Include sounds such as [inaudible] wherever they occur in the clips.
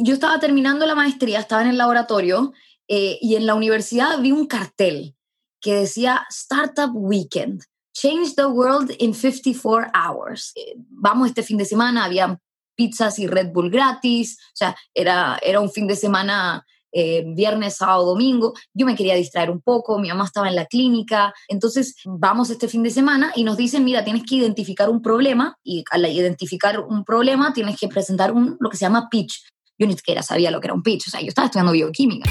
yo estaba terminando la maestría, estaba en el laboratorio eh, y en la universidad vi un cartel que decía Startup Weekend. Change the world in 54 hours. Eh, vamos este fin de semana, había pizzas y Red Bull gratis, o sea, era, era un fin de semana eh, viernes, sábado, domingo. Yo me quería distraer un poco, mi mamá estaba en la clínica, entonces vamos este fin de semana y nos dicen, mira, tienes que identificar un problema y al identificar un problema tienes que presentar un, lo que se llama pitch. Yo ni siquiera sabía lo que era un pitch, o sea, yo estaba estudiando bioquímica.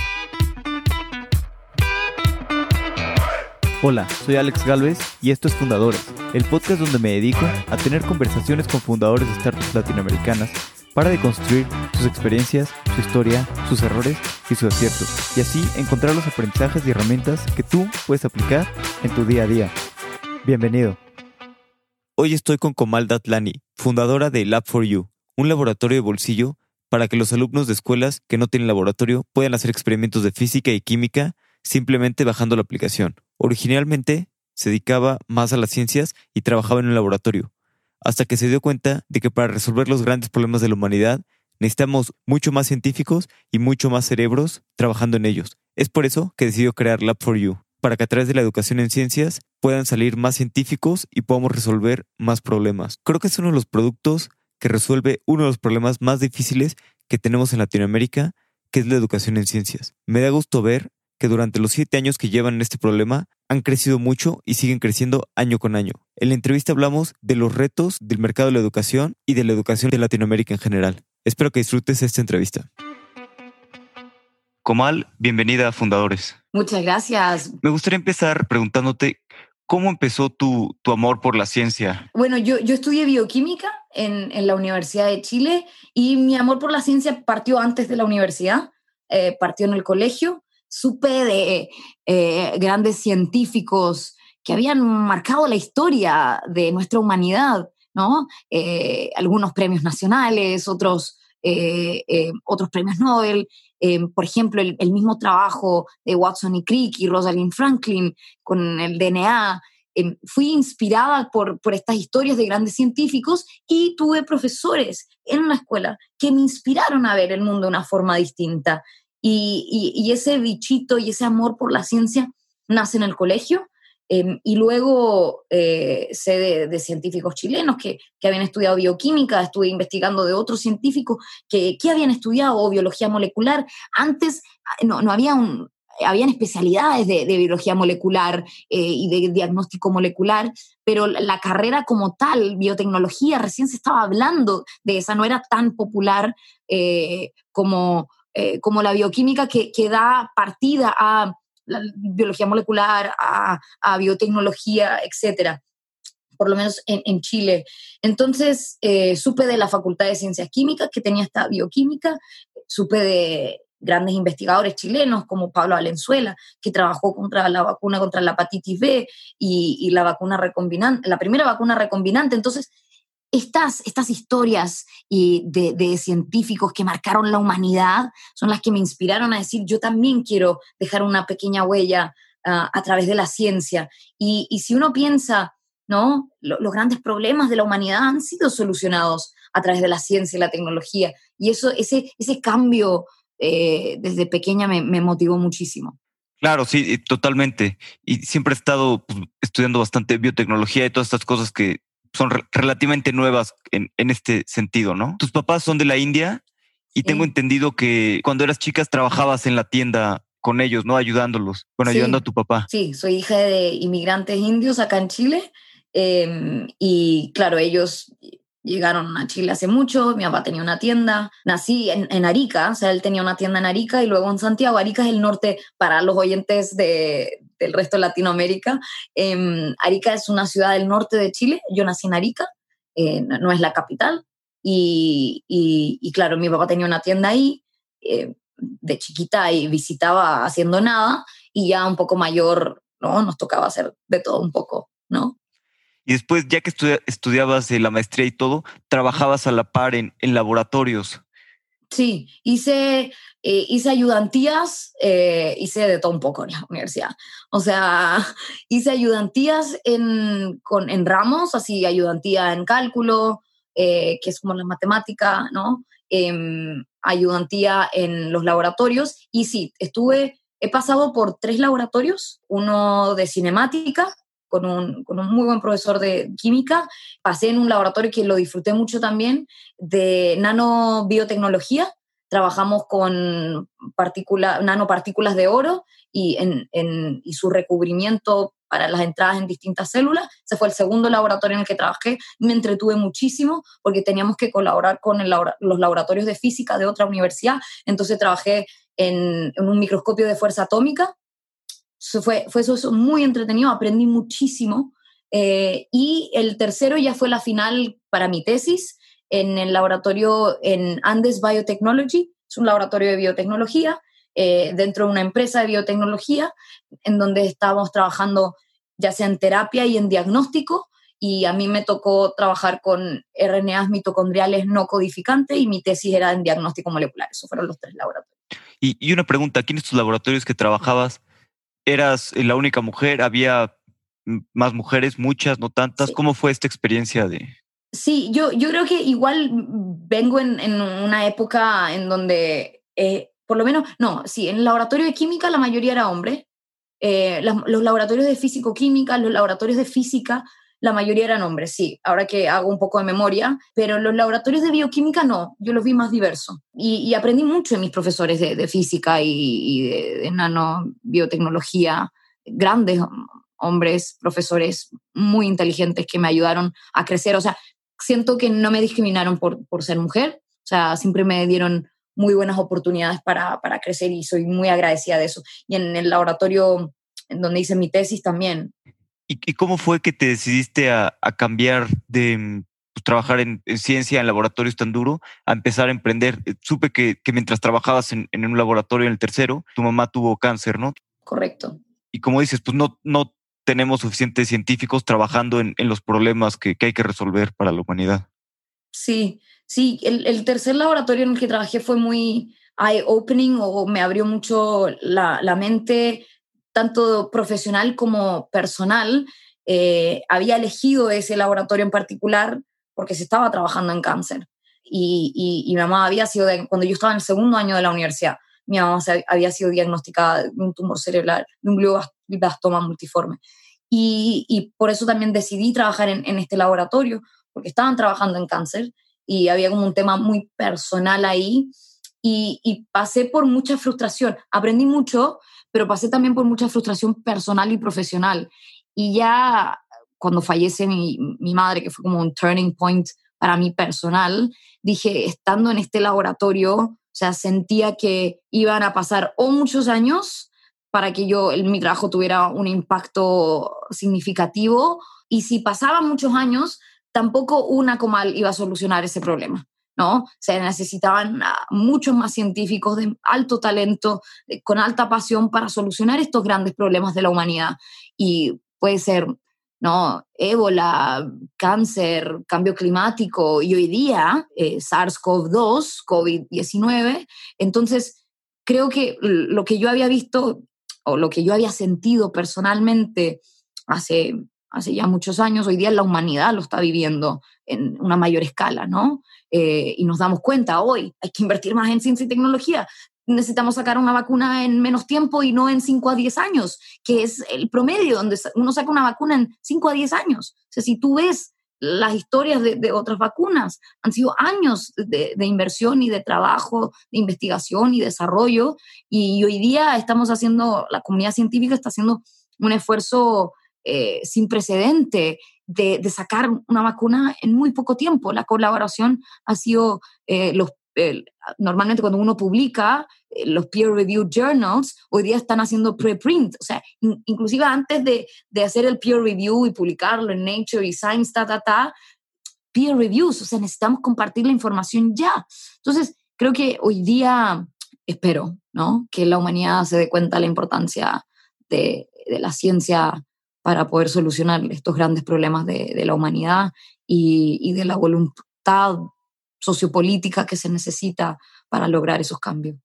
Hola, soy Alex Galvez y esto es Fundadores, el podcast donde me dedico a tener conversaciones con fundadores de startups latinoamericanas para deconstruir sus experiencias, su historia, sus errores y sus aciertos, y así encontrar los aprendizajes y herramientas que tú puedes aplicar en tu día a día. Bienvenido. Hoy estoy con Komal Datlani, fundadora de Lab4U, un laboratorio de bolsillo para que los alumnos de escuelas que no tienen laboratorio puedan hacer experimentos de física y química simplemente bajando la aplicación. Originalmente se dedicaba más a las ciencias y trabajaba en un laboratorio, hasta que se dio cuenta de que para resolver los grandes problemas de la humanidad necesitamos mucho más científicos y mucho más cerebros trabajando en ellos. Es por eso que decidió crear Lab4U, para que a través de la educación en ciencias puedan salir más científicos y podamos resolver más problemas. Creo que es uno de los productos que resuelve uno de los problemas más difíciles que tenemos en Latinoamérica, que es la educación en ciencias. Me da gusto ver que durante los siete años que llevan en este problema han crecido mucho y siguen creciendo año con año. En la entrevista hablamos de los retos del mercado de la educación y de la educación de Latinoamérica en general. Espero que disfrutes esta entrevista. Comal, bienvenida a Fundadores. Muchas gracias. Me gustaría empezar preguntándote cómo empezó tu, tu amor por la ciencia. Bueno, yo, yo estudié bioquímica en, en, la Universidad de Chile y mi amor por la ciencia partió antes de la universidad, eh, partió en el colegio supe de eh, grandes científicos que habían marcado la historia de nuestra humanidad, ¿no? Eh, algunos premios nacionales, otros, otros premios Nobel, por ejemplo, el, mismo trabajo de Watson y Crick y Rosalind Franklin con el DNA. fui inspirada por, por estas historias de grandes científicos y tuve profesores en la escuela que me inspiraron a ver el mundo de una forma distinta. Y, ese bichito y ese amor por la ciencia nace en el colegio. Em, y luego eh, sé de, científicos chilenos que, habían estudiado bioquímica, estuve investigando de otros científicos que, habían estudiado biología molecular. Antes ah, no, no había un, habían especialidades de, biología molecular eh, y de diagnóstico molecular, pero la carrera como tal, biotecnología, recién se estaba hablando de esa, no era tan popular eh, como, eh, como la bioquímica que, que, da partida a biología molecular, a, biotecnología, etcétera por lo menos en, Chile. Entonces, eh, supe de la Facultad de Ciencias Químicas que tenía esta bioquímica, supe de grandes investigadores chilenos como Pablo Valenzuela, que trabajó contra la vacuna contra la hepatitis B y, y la vacuna recombinante, la primera vacuna recombinante. Entonces, estas, estas historias y de, científicos que marcaron la humanidad son las que me inspiraron a decir, yo también quiero dejar una pequeña huella ah, a través de la ciencia. Y, si uno piensa, ¿no? los grandes problemas de la humanidad han sido solucionados a través de la ciencia y la tecnología. Y eso, ese, ese cambio eh, desde pequeña me, me motivó muchísimo. Claro, sí, totalmente. Y siempre he estado pues, estudiando bastante biotecnología y todas estas cosas que son relativamente nuevas en, este sentido, ¿no? Tus papás son de la India y tengo entendido que cuando eras chicas trabajabas en la tienda con ellos, ¿no? Ayudándolos, bueno, ayudando a tu papá. Sí, soy hija de inmigrantes indios acá en Chile em, y claro, ellos llegaron a Chile hace mucho, mi papá tenía una tienda, nací en, en, Arica, o sea, él tenía una tienda en Arica y luego en Santiago. Arica es el norte para los oyentes de, del resto de Latinoamérica. Em, Arica es una ciudad del norte de Chile, yo nací en Arica, eh, no, es la capital, y, y, claro, mi papá tenía una tienda ahí eh, de chiquita y visitaba haciendo nada, y ya un poco mayor, ¿no? Nos tocaba hacer de todo un poco, ¿no? Y después, ya que estudiabas la maestría y todo, trabajabas a la par en, laboratorios. Sí, hice, eh, hice ayudantías, eh, hice de todo un poco en la universidad. O sea, [laughs] hice ayudantías en, con, en ramos, así ayudantía en cálculo, eh, que es como la matemática, ¿no? Em, ayudantía en los laboratorios y sí, estuve, he pasado por tres laboratorios, uno de cinemática, con un, con un, muy buen profesor de química. Pasé en un laboratorio que lo disfruté mucho también, de nanobiotecnología. Trabajamos con nanopartículas de oro y, en, en, y su recubrimiento para las entradas en distintas células. Ese fue el segundo laboratorio en el que trabajé. Me entretuve muchísimo porque teníamos que colaborar con los laboratorios de física de otra universidad. Entonces trabajé en, un microscopio de fuerza atómica. Fue, fue eso, muy entretenido, aprendí muchísimo. Eh, y el tercero ya fue la final para mi tesis en el laboratorio en Andes Biotechnology. Es un laboratorio de biotecnología eh, dentro de una empresa de biotecnología en donde estábamos trabajando ya sea en terapia y en diagnóstico y a mí me tocó trabajar con RNAs mitocondriales no codificantes y mi tesis era en diagnóstico molecular. Esos fueron los tres laboratorios. Y, una pregunta, aquí en estos laboratorios que trabajabas, ¿eras la única mujer? ¿Había más mujeres, muchas, no tantas? ¿Cómo fue esta experiencia de...? Sí, yo, yo creo que igual vengo en, en una época en donde eh, por lo menos, no, sí, en el laboratorio de química la mayoría era hombre. Eh, los laboratorios de físico-química, los laboratorios de física, la mayoría eran hombres, sí, ahora que hago un poco de memoria, pero los laboratorios de bioquímica no, yo los vi más diversos. Y, aprendí mucho de mis profesores de, física y, de, de nanobiotecnología, grandes hombres, profesores muy inteligentes que me ayudaron a crecer. O sea, siento que no me discriminaron por, por ser mujer, o sea, siempre me dieron muy buenas oportunidades para, para crecer y soy muy agradecida de eso. Y en el laboratorio en donde hice mi tesis también. ¿Y, cómo fue que te decidiste a, a cambiar de mm, pues, trabajar en, ciencia, en laboratorios tan duro, a empezar a emprender? Eh, supe que, que mientras trabajabas en, en, un laboratorio en el tercero, tu mamá tuvo cáncer, ¿no? Correcto. Y como dices, pues no, no tenemos suficientes científicos trabajando en, en los problemas que, que hay que resolver para la humanidad. Sí, Sí, el, tercer laboratorio en el que trabajé fue muy eye-opening o me abrió mucho la, mente, tanto profesional como personal. Eh, había elegido ese laboratorio en particular porque se estaba trabajando en cáncer. Y, y, mi mamá había sido, cuando yo estaba en el segundo año de la universidad, mi mamá había sido diagnosticada de un tumor cerebral, de un glioblastoma multiforme. Y, y, por eso también decidí trabajar en, en este laboratorio, porque estaban trabajando en cáncer y había como un tema muy personal ahí y, pasé por mucha frustración. Aprendí mucho, pero pasé también por mucha frustración personal y profesional. Y ya cuando fallece mi, mi madre, que fue como un turning point para mí personal, dije, estando en este laboratorio, o sea, sentía que iban a pasar o muchos años para que yo, mi trabajo tuviera un impacto significativo, y si pasaban muchos años, tampoco una comal iba a solucionar ese problema. ¿No? Se necesitaban ah, muchos más científicos de alto talento, con alta pasión para solucionar estos grandes problemas de la humanidad. Y puede ser, ¿no? Ébola, cáncer, cambio climático y hoy día eh, SARS-CoV-2, COVID-19. Entonces, creo que lo que yo había visto o lo que yo había sentido personalmente hace hace ya muchos años, hoy día la humanidad lo está viviendo en una mayor escala, ¿no? Eh, y nos damos cuenta hoy, hay que invertir más en ciencia y tecnología. Necesitamos sacar una vacuna en menos tiempo y no en 5 a 10 años, que es el promedio, donde uno saca una vacuna en 5 a 10 años. O sea, si tú ves las historias de, otras vacunas, han sido años de, de, inversión y de trabajo, de investigación y desarrollo, y hoy día estamos haciendo, la comunidad científica está haciendo un esfuerzo eh, sin precedente de, sacar una vacuna en muy poco tiempo. La colaboración ha sido eh, los normalmente cuando uno publica eh, los peer-reviewed journals, hoy día están haciendo preprint, o sea, inclusive antes de, hacer el peer review y publicarlo en Nature y Science, ta, ta, ta, peer reviews, o sea, necesitamos compartir la información ya. Entonces, creo que hoy día, espero, ¿no? Que la humanidad se dé cuenta de la importancia de la ciencia para poder solucionar estos grandes problemas de, la humanidad y, de la voluntad sociopolítica que se necesita para lograr esos cambios.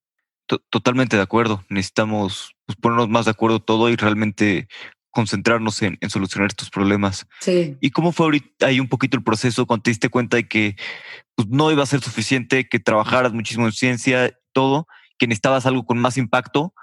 Totalmente de acuerdo. Necesitamos pues, ponernos más de acuerdo todo y realmente concentrarnos en, solucionar estos problemas. Sí. ¿Y cómo fue ahorita ahí un poquito el proceso cuando te diste cuenta de que pues, no iba a ser suficiente, que trabajaras muchísimo en ciencia, todo, que necesitabas algo con más impacto?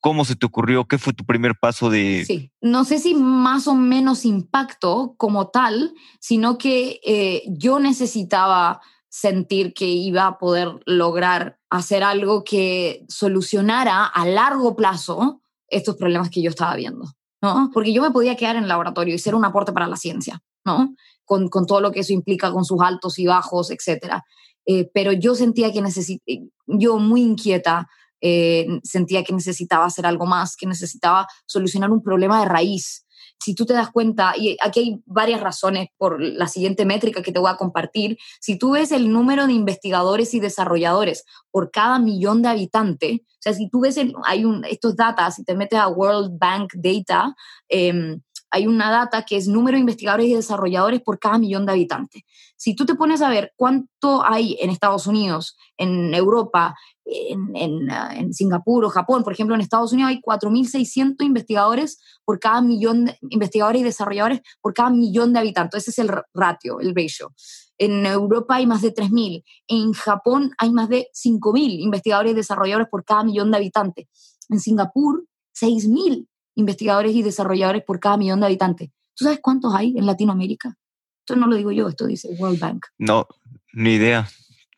¿Cómo se te ocurrió? ¿Qué fue tu primer paso de...? Sí, no sé si más o menos impacto como tal, sino que eh, yo necesitaba sentir que iba a poder lograr hacer algo que solucionara a largo plazo estos problemas que yo estaba viendo, ¿no? Porque yo me podía quedar en el laboratorio y ser un aporte para la ciencia, ¿no? Con, con todo lo que eso implica, con sus altos y bajos, etcétera. Eh, pero yo sentía que necesitaba, yo muy inquieta, eh, sentía que necesitaba hacer algo más, que necesitaba solucionar un problema de raíz. Si tú te das cuenta, y aquí hay varias razones por la siguiente métrica que te voy a compartir, si tú ves el número de investigadores y desarrolladores por cada millón de habitantes, o sea, si tú ves, hay un, estos datos, si te metes a World Bank Data, eh, hay una data que es número de investigadores y desarrolladores por cada millón de habitantes. Si tú te pones a ver cuánto hay en Estados Unidos, en Europa, en, en, ah, en Singapur o Japón, por ejemplo, en Estados Unidos hay 4.600 investigadores por cada millón, de, investigadores y desarrolladores por cada millón de habitantes. Ese es el ratio, el ratio. En Europa hay más de 3.000. En Japón hay más de 5.000 investigadores y desarrolladores por cada millón de habitantes. En Singapur, 6.000 investigadores y desarrolladores por cada millón de habitantes. ¿Tú sabes cuántos hay en Latinoamérica? Esto no lo digo yo, esto dice World Bank. No, ni idea.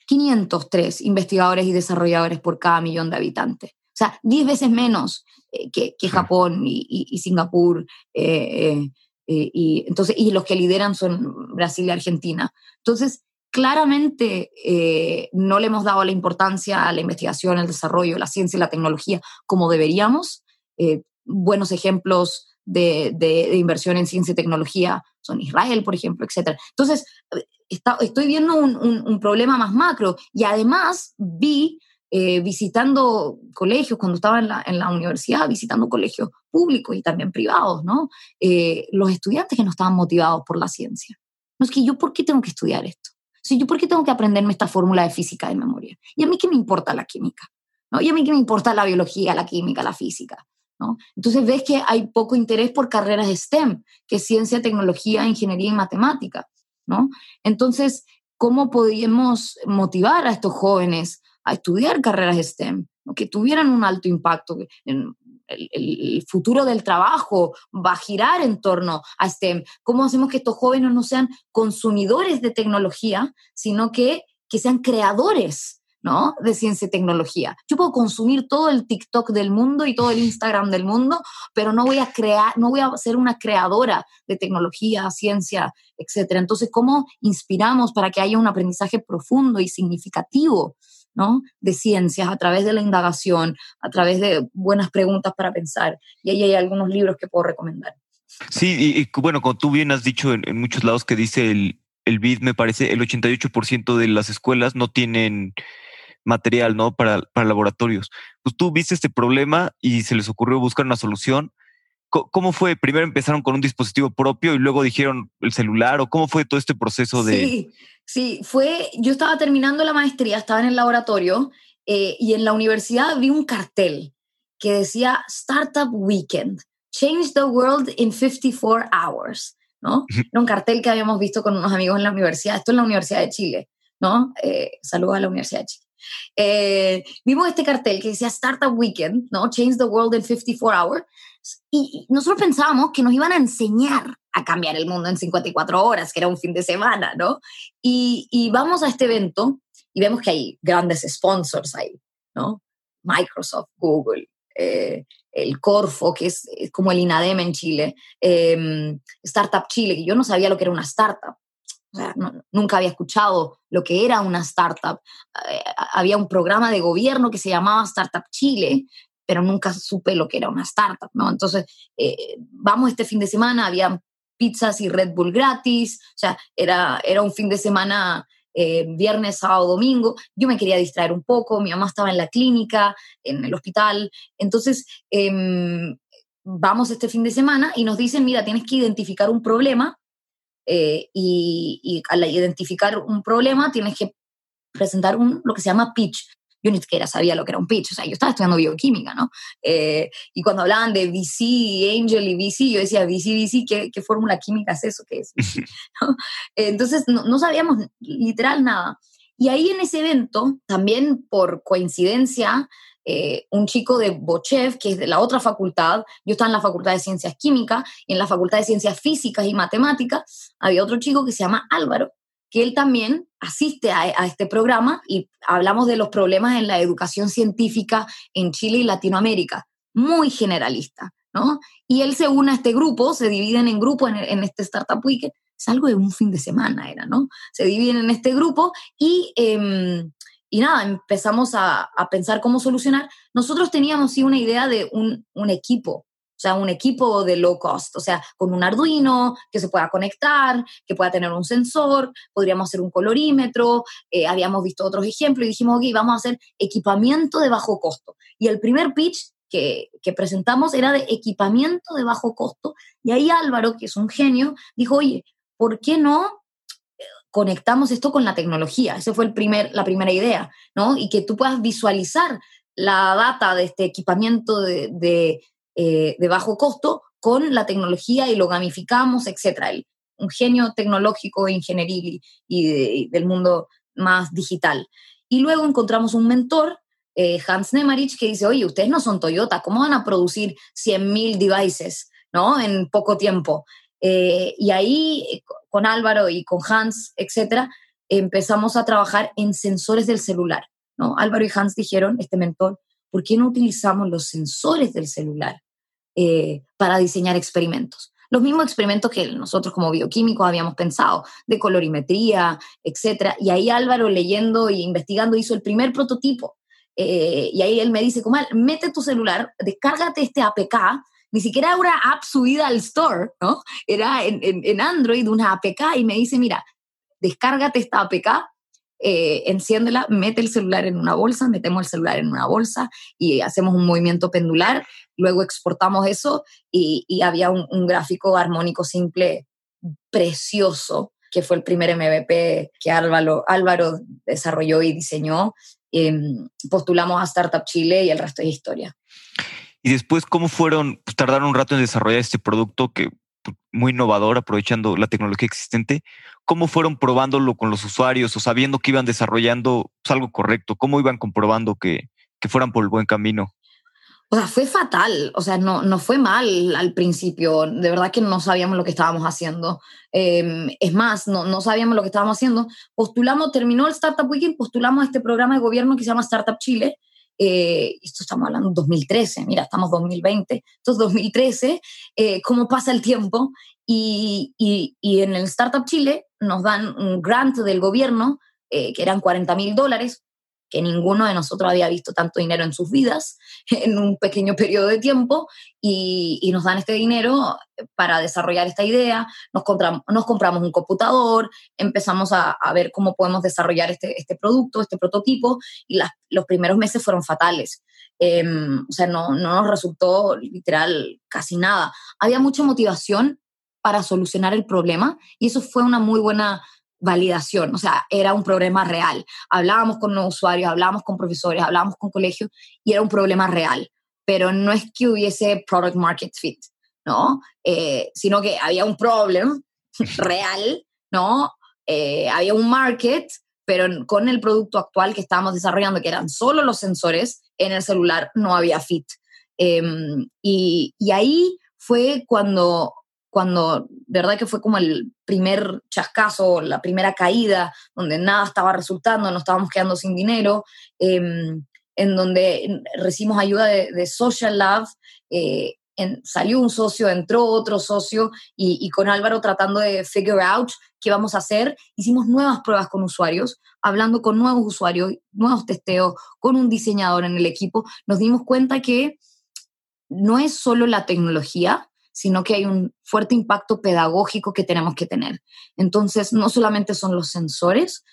503 investigadores y desarrolladores por cada millón de habitantes. O sea, 10 veces menos eh, que, que, Japón y, y, y Singapur. Eh, eh, y, entonces, y los que lideran son Brasil y Argentina. Entonces, claramente no le hemos dado la importancia a la investigación, el desarrollo, la ciencia y la tecnología como deberíamos buenos ejemplos de, inversión en ciencia y tecnología son Israel, por ejemplo, etc. Entonces, estoy viendo un, problema más macro y además vi, eh, visitando colegios, cuando estaba en la, en la, universidad, visitando colegios públicos y también privados, ¿no? Eh, los estudiantes que no estaban motivados por la ciencia. No es que yo, ¿por qué tengo que estudiar esto? Si yo, ¿por qué tengo que aprenderme esta fórmula de física de memoria? ¿Y a mí qué me importa la química? ¿Y a mí qué me importa la biología, la química, la física? Entonces ves que hay poco interés por carreras STEM, que es ciencia, tecnología, ingeniería y matemática. Entonces, ¿cómo podríamos motivar a estos jóvenes a estudiar carreras STEM, que tuvieran un alto impacto? En el, el, futuro del trabajo va a girar en torno a STEM. ¿Cómo hacemos que estos jóvenes no sean consumidores de tecnología, sino que, que sean creadores ¿no? De ciencia y tecnología. Yo puedo consumir todo el TikTok del mundo y todo el Instagram del mundo, pero no voy a crear, no voy a ser una creadora de tecnología, ciencia, etcétera. Entonces, ¿cómo inspiramos para que haya un aprendizaje profundo y significativo, ¿no? De ciencias a través de la indagación, a través de buenas preguntas para pensar. Y ahí hay algunos libros que puedo recomendar. Sí, y, bueno, como tú bien has dicho en, en muchos lados que dice el, el BID, me parece, el 88% de las escuelas no tienen material, ¿no? Para, para laboratorios. Pues tú viste este problema y se les ocurrió buscar una solución. ¿Cómo fue? Primero empezaron con un dispositivo propio y luego dijeron el celular o cómo fue todo este proceso de... Sí, sí, fue, yo estaba terminando la maestría, estaba en el laboratorio eh, y en la universidad vi un cartel que decía Startup Weekend, Change the World in 54 Hours, ¿no? Era un cartel que habíamos visto con unos amigos en la universidad, esto en la Universidad de Chile, ¿no? Eh, saludos a la Universidad de Chile. Eh, vimos este cartel que decía Startup Weekend, ¿no? Change the World in 54 Hours. Y, nosotros pensábamos que nos iban a enseñar a cambiar el mundo en 54 horas, que era un fin de semana, ¿no? Y, vamos a este evento y vemos que hay grandes sponsors ahí, ¿no? Microsoft, Google, eh, el Corfo, que es, es, como el INADEM en Chile, eh, Startup Chile, que yo no sabía lo que era una startup, o sea, no, nunca había escuchado lo que era una startup. Eh, había un programa de gobierno que se llamaba Startup Chile, pero nunca supe lo que era una startup, ¿no? Entonces, eh, vamos este fin de semana, había pizzas y Red Bull gratis, o sea, era, era un fin de semana eh, viernes, sábado, domingo. Yo me quería distraer un poco, mi mamá estaba en la clínica, en el hospital, entonces em, vamos este fin de semana y nos dicen, mira, tienes que identificar un problema eh, y, y, al identificar un problema tienes que presentar un, lo que se llama pitch. yo ni siquiera sabía lo que era un pitch, o sea, yo estaba estudiando bioquímica, ¿no? Eh, y cuando hablaban de VC, Angel y VC, yo decía, VC, VC, ¿qué, qué fórmula química es eso? ¿Qué es? [laughs] Entonces, no, no sabíamos literal nada. Y ahí en ese evento, también por coincidencia, eh, un chico de Bochev, que es de la otra facultad, yo estaba en la Facultad de Ciencias Químicas, y en la Facultad de Ciencias Físicas y Matemáticas había otro chico que se llama Álvaro, que él también asiste a, este programa y hablamos de los problemas en la educación científica en Chile y Latinoamérica, muy generalista, ¿no? Y él se une a este grupo, se dividen en grupos en, este Startup Weekend, es algo de un fin de semana era, ¿no? Se dividen en este grupo y, em, y nada, empezamos a, a, pensar cómo solucionar. Nosotros teníamos sí una idea de un, un equipo o sea, un equipo de low cost, o sea, con un Arduino que se pueda conectar, que pueda tener un sensor, podríamos hacer un colorímetro, eh, habíamos visto otros ejemplos y dijimos, ok, vamos a hacer equipamiento de bajo costo. Y el primer pitch que, que, presentamos era de equipamiento de bajo costo. Y ahí Álvaro, que es un genio, dijo, oye, ¿por qué no conectamos esto con la tecnología? Esa fue el primer, la primera idea, ¿no? Y que tú puedas visualizar la data de este equipamiento de, eh, de bajo costo con la tecnología y lo gamificamos, etc. un genio tecnológico, ingenieril y, del mundo más digital. Y luego encontramos un mentor, eh, Hans Nemarich, que dice, oye, ustedes no son Toyota, ¿cómo van a producir 100.000 devices ¿no? en poco tiempo? Eh, y ahí, con Álvaro y con Hans, etcétera, empezamos a trabajar en sensores del celular. ¿no? Álvaro y Hans dijeron, este mentor, ¿por qué no utilizamos los sensores del celular eh, para diseñar experimentos? Los mismos experimentos que nosotros como bioquímicos habíamos pensado, de colorimetría, etc. Y ahí Álvaro leyendo e investigando hizo el primer prototipo. Eh, y ahí él me dice, Comal, mete tu celular, descárgate este APK, ni siquiera era una app subida al store, ¿no? Era en, en Android una APK y me dice, mira, descárgate esta APK eh, enciéndela, mete el celular en una bolsa, metemos el celular en una bolsa y hacemos un movimiento pendular, luego exportamos eso y, había un, gráfico armónico simple precioso, que fue el primer MVP que Álvaro, Álvaro desarrolló y diseñó. Em, postulamos a Startup Chile y el resto es historia. Y después, ¿cómo fueron? Pues tardaron un rato en desarrollar este producto que pues, muy innovador, aprovechando la tecnología existente. ¿Cómo fueron probándolo con los usuarios o sabiendo que iban desarrollando pues, algo correcto? ¿Cómo iban comprobando que, que fueran por el buen camino? O sea, fue fatal, o sea, no, no fue mal al principio, de verdad que no sabíamos lo que estábamos haciendo. Em, es más, no, no sabíamos lo que estábamos haciendo. Postulamos, terminó el Startup Weekend, postulamos este programa de gobierno que se llama Startup Chile, eh, esto estamos hablando de 2013, mira, estamos 2020, esto es 2013, eh, cómo pasa el tiempo y, y, y, en el Startup Chile nos dan un grant del gobierno, eh, que eran 40 mil dólares, que ninguno de nosotros había visto tanto dinero en sus vidas [laughs] en un pequeño periodo de tiempo y, nos dan este dinero para desarrollar esta idea, nos compramos, un computador, empezamos a, ver cómo podemos desarrollar este, este producto, este prototipo y los primeros meses fueron fatales. Em, o sea, no, no nos resultó literal casi nada. Había mucha motivación para solucionar el problema y eso fue una muy buena validación, o sea, era un problema real. Hablábamos con los usuarios, hablábamos con profesores, hablábamos con colegios y era un problema real, pero no es que hubiese product market fit, ¿no? Eh, sino que había un problema [laughs] real, ¿no? Eh, había un market, pero con el producto actual que estábamos desarrollando, que eran solo los sensores, en el celular no había fit. Em, y, y ahí fue cuando cuando de verdad que fue como el primer chascazo, la primera caída, donde nada estaba resultando, nos estábamos quedando sin dinero, em, en donde recibimos ayuda de, Social Lab, eh, salió un socio, entró otro socio y, con Álvaro tratando de figure out qué vamos a hacer, hicimos nuevas pruebas con usuarios, hablando con nuevos usuarios, nuevos testeos, con un diseñador en el equipo, nos dimos cuenta que no es solo la tecnología, sino que hay un fuerte impacto pedagógico que tenemos que tener. Entonces, no solamente son los sensores,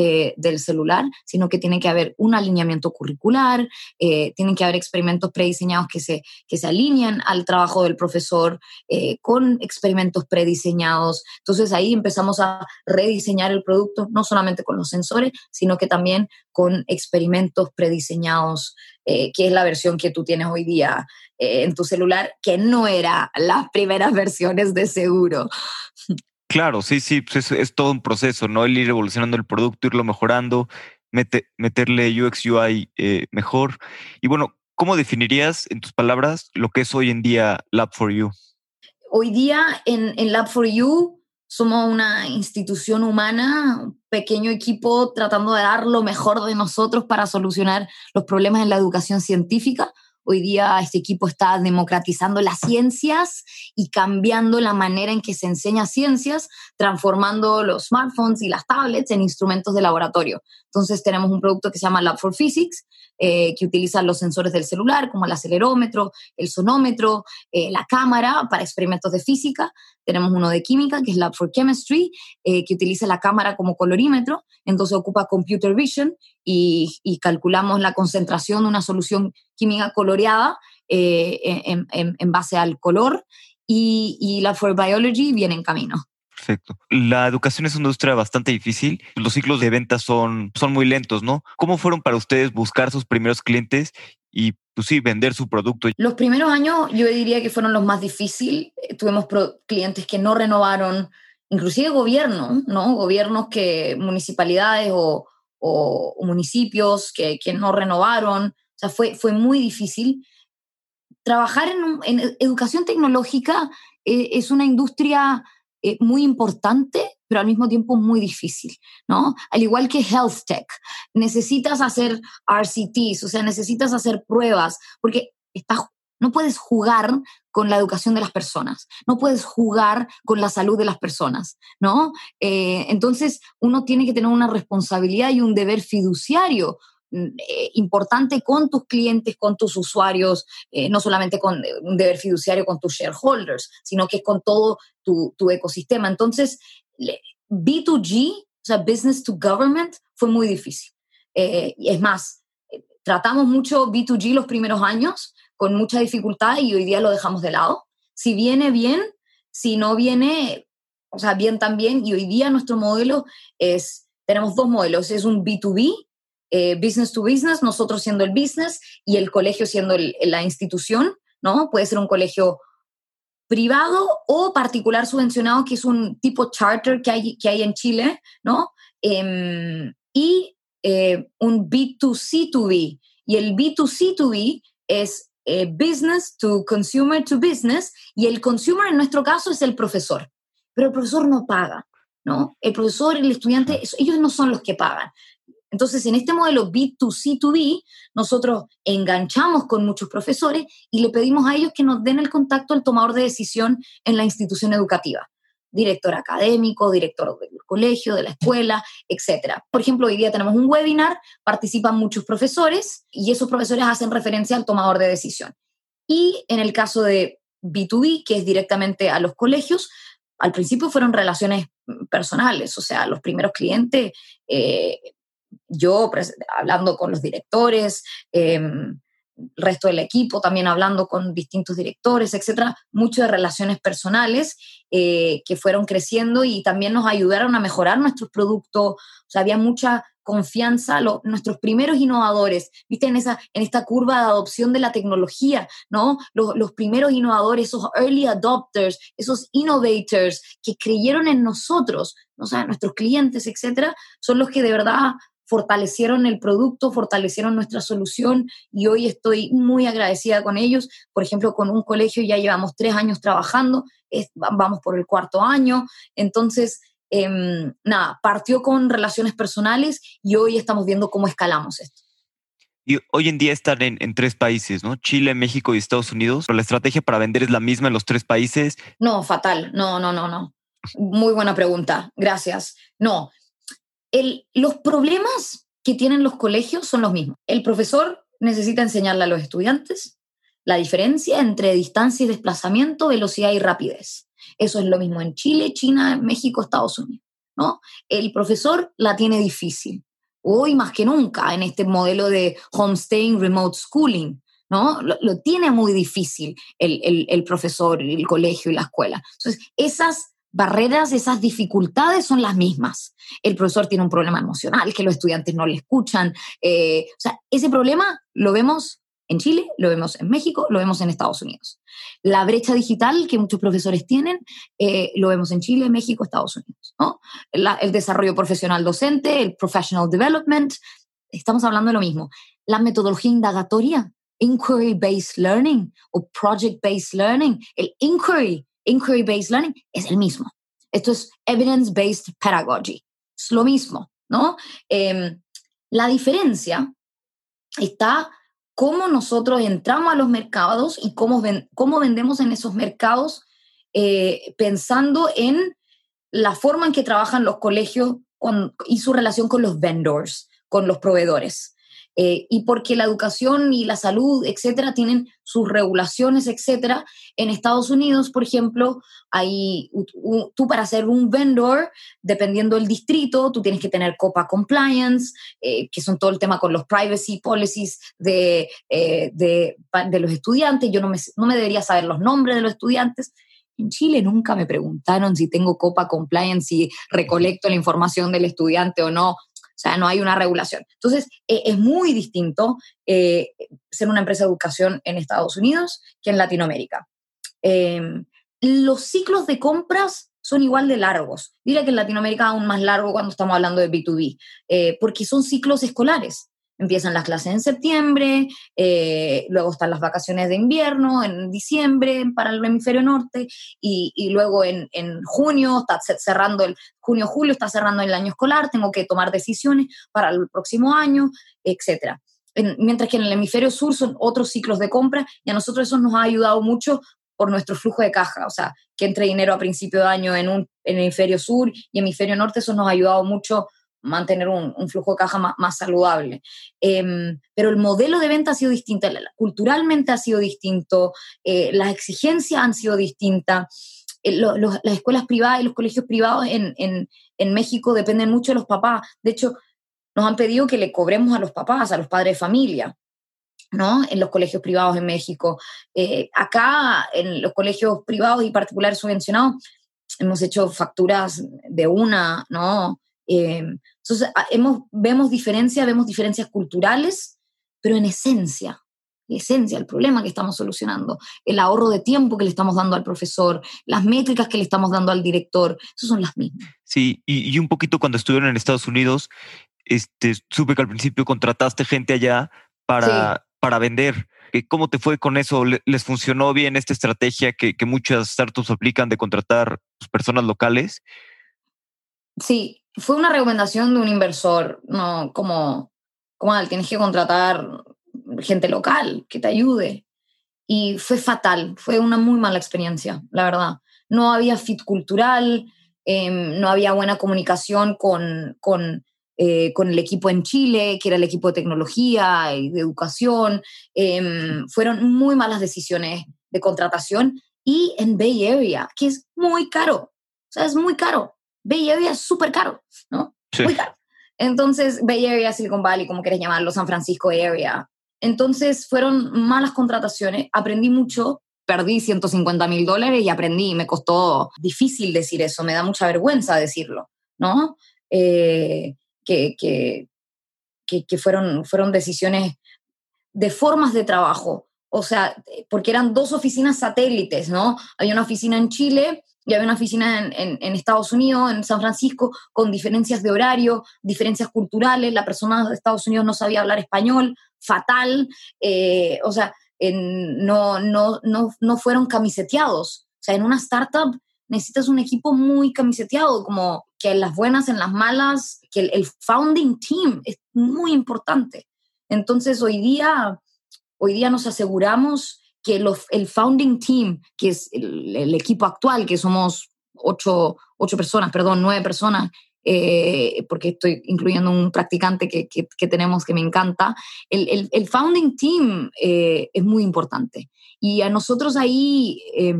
eh, del celular, sino que tiene que haber un alineamiento curricular, eh, tienen que haber experimentos prediseñados que se, que se alinean al trabajo del profesor eh, con experimentos prediseñados. Entonces ahí empezamos a rediseñar el producto, no solamente con los sensores, sino que también con experimentos prediseñados, que es la versión que tú tienes hoy día en tu celular, que no era las primeras versiones de seguro. [laughs] Claro, sí, sí, pues es, todo un proceso, ¿no? El ir evolucionando el producto, irlo mejorando, meterle UX UI eh, mejor. Y bueno, ¿cómo definirías en tus palabras lo que es hoy en día Lab for You? Hoy día en, en Lab for You somos una institución humana, pequeño equipo tratando de dar lo mejor de nosotros para solucionar los problemas en la educación científica Hoy día este equipo está democratizando las ciencias y cambiando la manera en que se enseña ciencias, transformando los smartphones y las tablets en instrumentos de laboratorio. Entonces tenemos un producto que se llama Lab for Physics, eh, que utiliza los sensores del celular, como el acelerómetro, el sonómetro, eh, la cámara para experimentos de física. Tenemos uno de química, que es Lab for Chemistry, eh, que utiliza la cámara como colorímetro, entonces ocupa computer vision y, calculamos la concentración de una solución química coloreada en, en, base al color. Y, y Lab for Biology viene en camino. Perfecto. La educación es una industria bastante difícil. Los ciclos de ventas son, son muy lentos, ¿no? ¿Cómo fueron para ustedes buscar sus primeros clientes y, pues sí, vender su producto? Los primeros años yo diría que fueron los más difíciles. Eh, tuvimos clientes que no renovaron, inclusive gobiernos, ¿no? Gobiernos que, municipalidades o, municipios que, que, no renovaron. O sea, fue, fue muy difícil. Trabajar en, en educación tecnológica eh, es una industria eh, muy importante, pero al mismo tiempo muy difícil, ¿no? Al igual que Health Tech, necesitas hacer RCTs, o sea, necesitas hacer pruebas, porque no puedes jugar con la educación de las personas, no puedes jugar con la salud de las personas, ¿no? Eh, entonces, uno tiene que tener una responsabilidad y un deber fiduciario eh, importante con tus clientes, con tus usuarios, eh, no solamente con un deber fiduciario con tus shareholders, sino que es con todo tu, tu ecosistema. Entonces, B2G, o sea, business to government, fue muy difícil. es más, tratamos mucho B2G los primeros años con mucha dificultad y hoy día lo dejamos de lado. Si viene bien, si no viene, o sea, bien también, y hoy día nuestro modelo es, tenemos dos modelos, es un B2B, eh, business to business, nosotros siendo el business y el colegio siendo la institución, ¿no? Puede ser un colegio privado o particular subvencionado, que es un tipo charter que hay, que hay en Chile, ¿no? Em, y eh, un B2C2B. Y el B2C2B es eh, business to consumer to business y el consumer en nuestro caso es el profesor. Pero el profesor no paga, ¿no? El profesor, el estudiante, ellos no son los que pagan. Entonces, en este modelo B2C2B, nosotros enganchamos con muchos profesores y le pedimos a ellos que nos den el contacto al tomador de decisión en la institución educativa director académico, director del colegio, de la escuela, etc. Por ejemplo, hoy día tenemos un webinar, participan muchos profesores y esos profesores hacen referencia al tomador de decisión. Y en el caso de B2B, que es directamente a los colegios, al principio fueron relaciones personales, o sea, los primeros clientes eh, yo hablando con los directores, em, resto del equipo también hablando con distintos directores, etcétera, mucho de relaciones personales eh, que fueron creciendo y también nos ayudaron a mejorar nuestros productos. O había mucha confianza, nuestros primeros innovadores, viste, en, esa, en esta curva de adopción de la tecnología, ¿no? Los, los primeros innovadores, esos early adopters, esos innovators que creyeron en nosotros, o sea, nuestros clientes, etcétera, son los que de verdad fortalecieron el producto, fortalecieron nuestra solución y hoy estoy muy agradecida con ellos. Por ejemplo, con un colegio ya llevamos tres años trabajando, vamos por el cuarto año, entonces, em, nada, partió con relaciones personales y hoy estamos viendo cómo escalamos esto. Y hoy en día están en, en, tres países, ¿no? Chile, México y Estados Unidos. ¿Pero la estrategia para vender es la misma en los tres países? No, fatal. No, no, no, no. Muy buena pregunta. Gracias. No, los problemas que tienen los colegios son los mismos. El profesor necesita enseñarle a los estudiantes la diferencia entre distancia y desplazamiento, velocidad y rapidez. Eso es lo mismo en Chile, China, México, Estados Unidos. ¿no? El profesor la tiene difícil, hoy más que nunca en este modelo de homestaying, remote schooling, ¿no? Lo, tiene muy difícil el, el, el, profesor, el colegio y la escuela. Entonces, esas barreras, esas dificultades son las mismas. El profesor tiene un problema emocional, que los estudiantes no le escuchan. Eh, o sea, ese problema lo vemos en Chile, lo vemos en México, lo vemos en Estados Unidos. La brecha digital que muchos profesores tienen, eh, lo vemos en Chile, México, Estados Unidos. ¿no? el desarrollo profesional docente, el professional development, estamos hablando de lo mismo. La metodología indagatoria, inquiry-based learning o project-based learning, el inquiry, inquiry-based learning es el mismo. Esto es evidence-based pedagogy. Es lo mismo, ¿no? Em, la diferencia está cómo nosotros entramos a los mercados y cómo, cómo vendemos en esos mercados eh, pensando en la forma en que trabajan los colegios y su relación con los vendors, con los proveedores. Eh, y porque la educación y la salud, etcétera, tienen sus regulaciones, etcétera. En Estados Unidos, por ejemplo, hay, tú para ser un vendor, dependiendo del distrito, tú tienes que tener COPA compliance, eh, que son todo el tema con los privacy policies de, eh, de, de, los estudiantes. Yo no me, no me debería saber los nombres de los estudiantes. En Chile nunca me preguntaron si tengo COPA compliance, si recolecto la información del estudiante o no. O sea, no hay una regulación. Entonces, e, es muy distinto eh, ser una empresa de educación en Estados Unidos que en Latinoamérica. Em, los ciclos de compras son igual de largos. Diría que en Latinoamérica aún más largo cuando estamos hablando de B2B, eh, porque son ciclos escolares. Empiezan las clases en septiembre, eh, luego están las vacaciones de invierno en diciembre para el hemisferio norte y, luego en, junio está cerrando el junio-julio, está cerrando el año escolar, tengo que tomar decisiones para el próximo año, etc. mientras que en el hemisferio sur son otros ciclos de compra y a nosotros eso nos ha ayudado mucho por nuestro flujo de caja, o sea, que entre dinero a principio de año en, un, en el hemisferio sur y hemisferio norte, eso nos ha ayudado mucho mantener un, flujo de caja más, saludable. Em, pero el modelo de venta ha sido distinto, culturalmente ha sido distinto, eh, las exigencias han sido distintas. Eh, las escuelas privadas y los colegios privados en, en, México dependen mucho de los papás. De hecho, nos han pedido que le cobremos a los papás, a los padres de familia. ¿no? en los colegios privados en México. Eh, acá, en los colegios privados y particulares subvencionados, hemos hecho facturas de una, ¿no? Eh, entonces, ah, hemos, vemos diferencias, vemos diferencias culturales, pero en esencia, esencia, el problema que estamos solucionando, el ahorro de tiempo que le estamos dando al profesor, las métricas que le estamos dando al director, esas son las mismas. Sí, y, y un poquito cuando estuvieron en Estados Unidos, este, supe que al principio contrataste gente allá para, para vender. ¿Cómo te fue con eso? ¿Les funcionó bien esta estrategia que, que muchas startups aplican de contratar personas locales? Sí, fue una recomendación de un inversor, no como, como tienes que contratar gente local que te ayude. Y fue fatal, fue una muy mala experiencia, la verdad. No había fit cultural, em, no había buena comunicación con, con, eh, con, el equipo en Chile, que era el equipo de tecnología y de educación. Em, fueron muy malas decisiones de contratación y en Bay Area, que es muy caro. O sea, es muy caro. Bay Area es súper caro, ¿no? Muy caro. Entonces, Bay Area, Silicon Valley, como quieres llamarlo, San Francisco Area. Entonces, fueron malas contrataciones. Aprendí mucho, perdí 150 mil dólares y aprendí. Me costó difícil decir eso, me da mucha vergüenza decirlo, ¿no? Eh, que, que, que, que, fueron, fueron decisiones de formas de trabajo. O sea, porque eran dos oficinas satélites, ¿no? Había una oficina en Chile y había una oficina en, en, Estados Unidos, en San Francisco, con diferencias de horario, diferencias culturales, la persona de Estados Unidos no sabía hablar español, fatal, eh, o sea, no, no, no, no fueron camiseteados. O sea, en una startup necesitas un equipo muy camiseteado, como que en las buenas, en las malas, que el, el founding team es muy importante. Entonces, hoy día, hoy día nos aseguramos que el founding team, que es el, equipo actual, que somos ocho, ocho, personas, perdón, nueve personas, eh, porque estoy incluyendo un practicante que, que, tenemos que me encanta, el, el, founding team eh, es muy importante. Y a nosotros ahí, eh,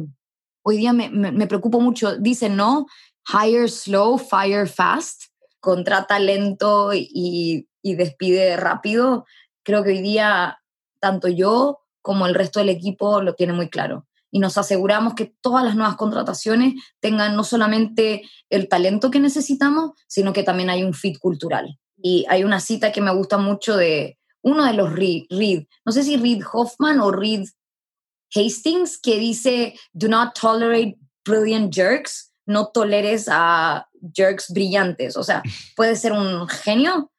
hoy día me, me, me, preocupo mucho, dicen, ¿no? hire slow, fire fast, contrata lento y, y despide rápido, creo que hoy día tanto yo como el resto del equipo lo tiene muy claro. Y nos aseguramos que todas las nuevas contrataciones tengan no solamente el talento que necesitamos, sino que también hay un fit cultural. Y hay una cita que me gusta mucho de uno de los Reed, no sé si Reed Hoffman o Reed Hastings, que dice, do not tolerate brilliant jerks, no toleres a jerks brillantes. O sea, puede ser un genio,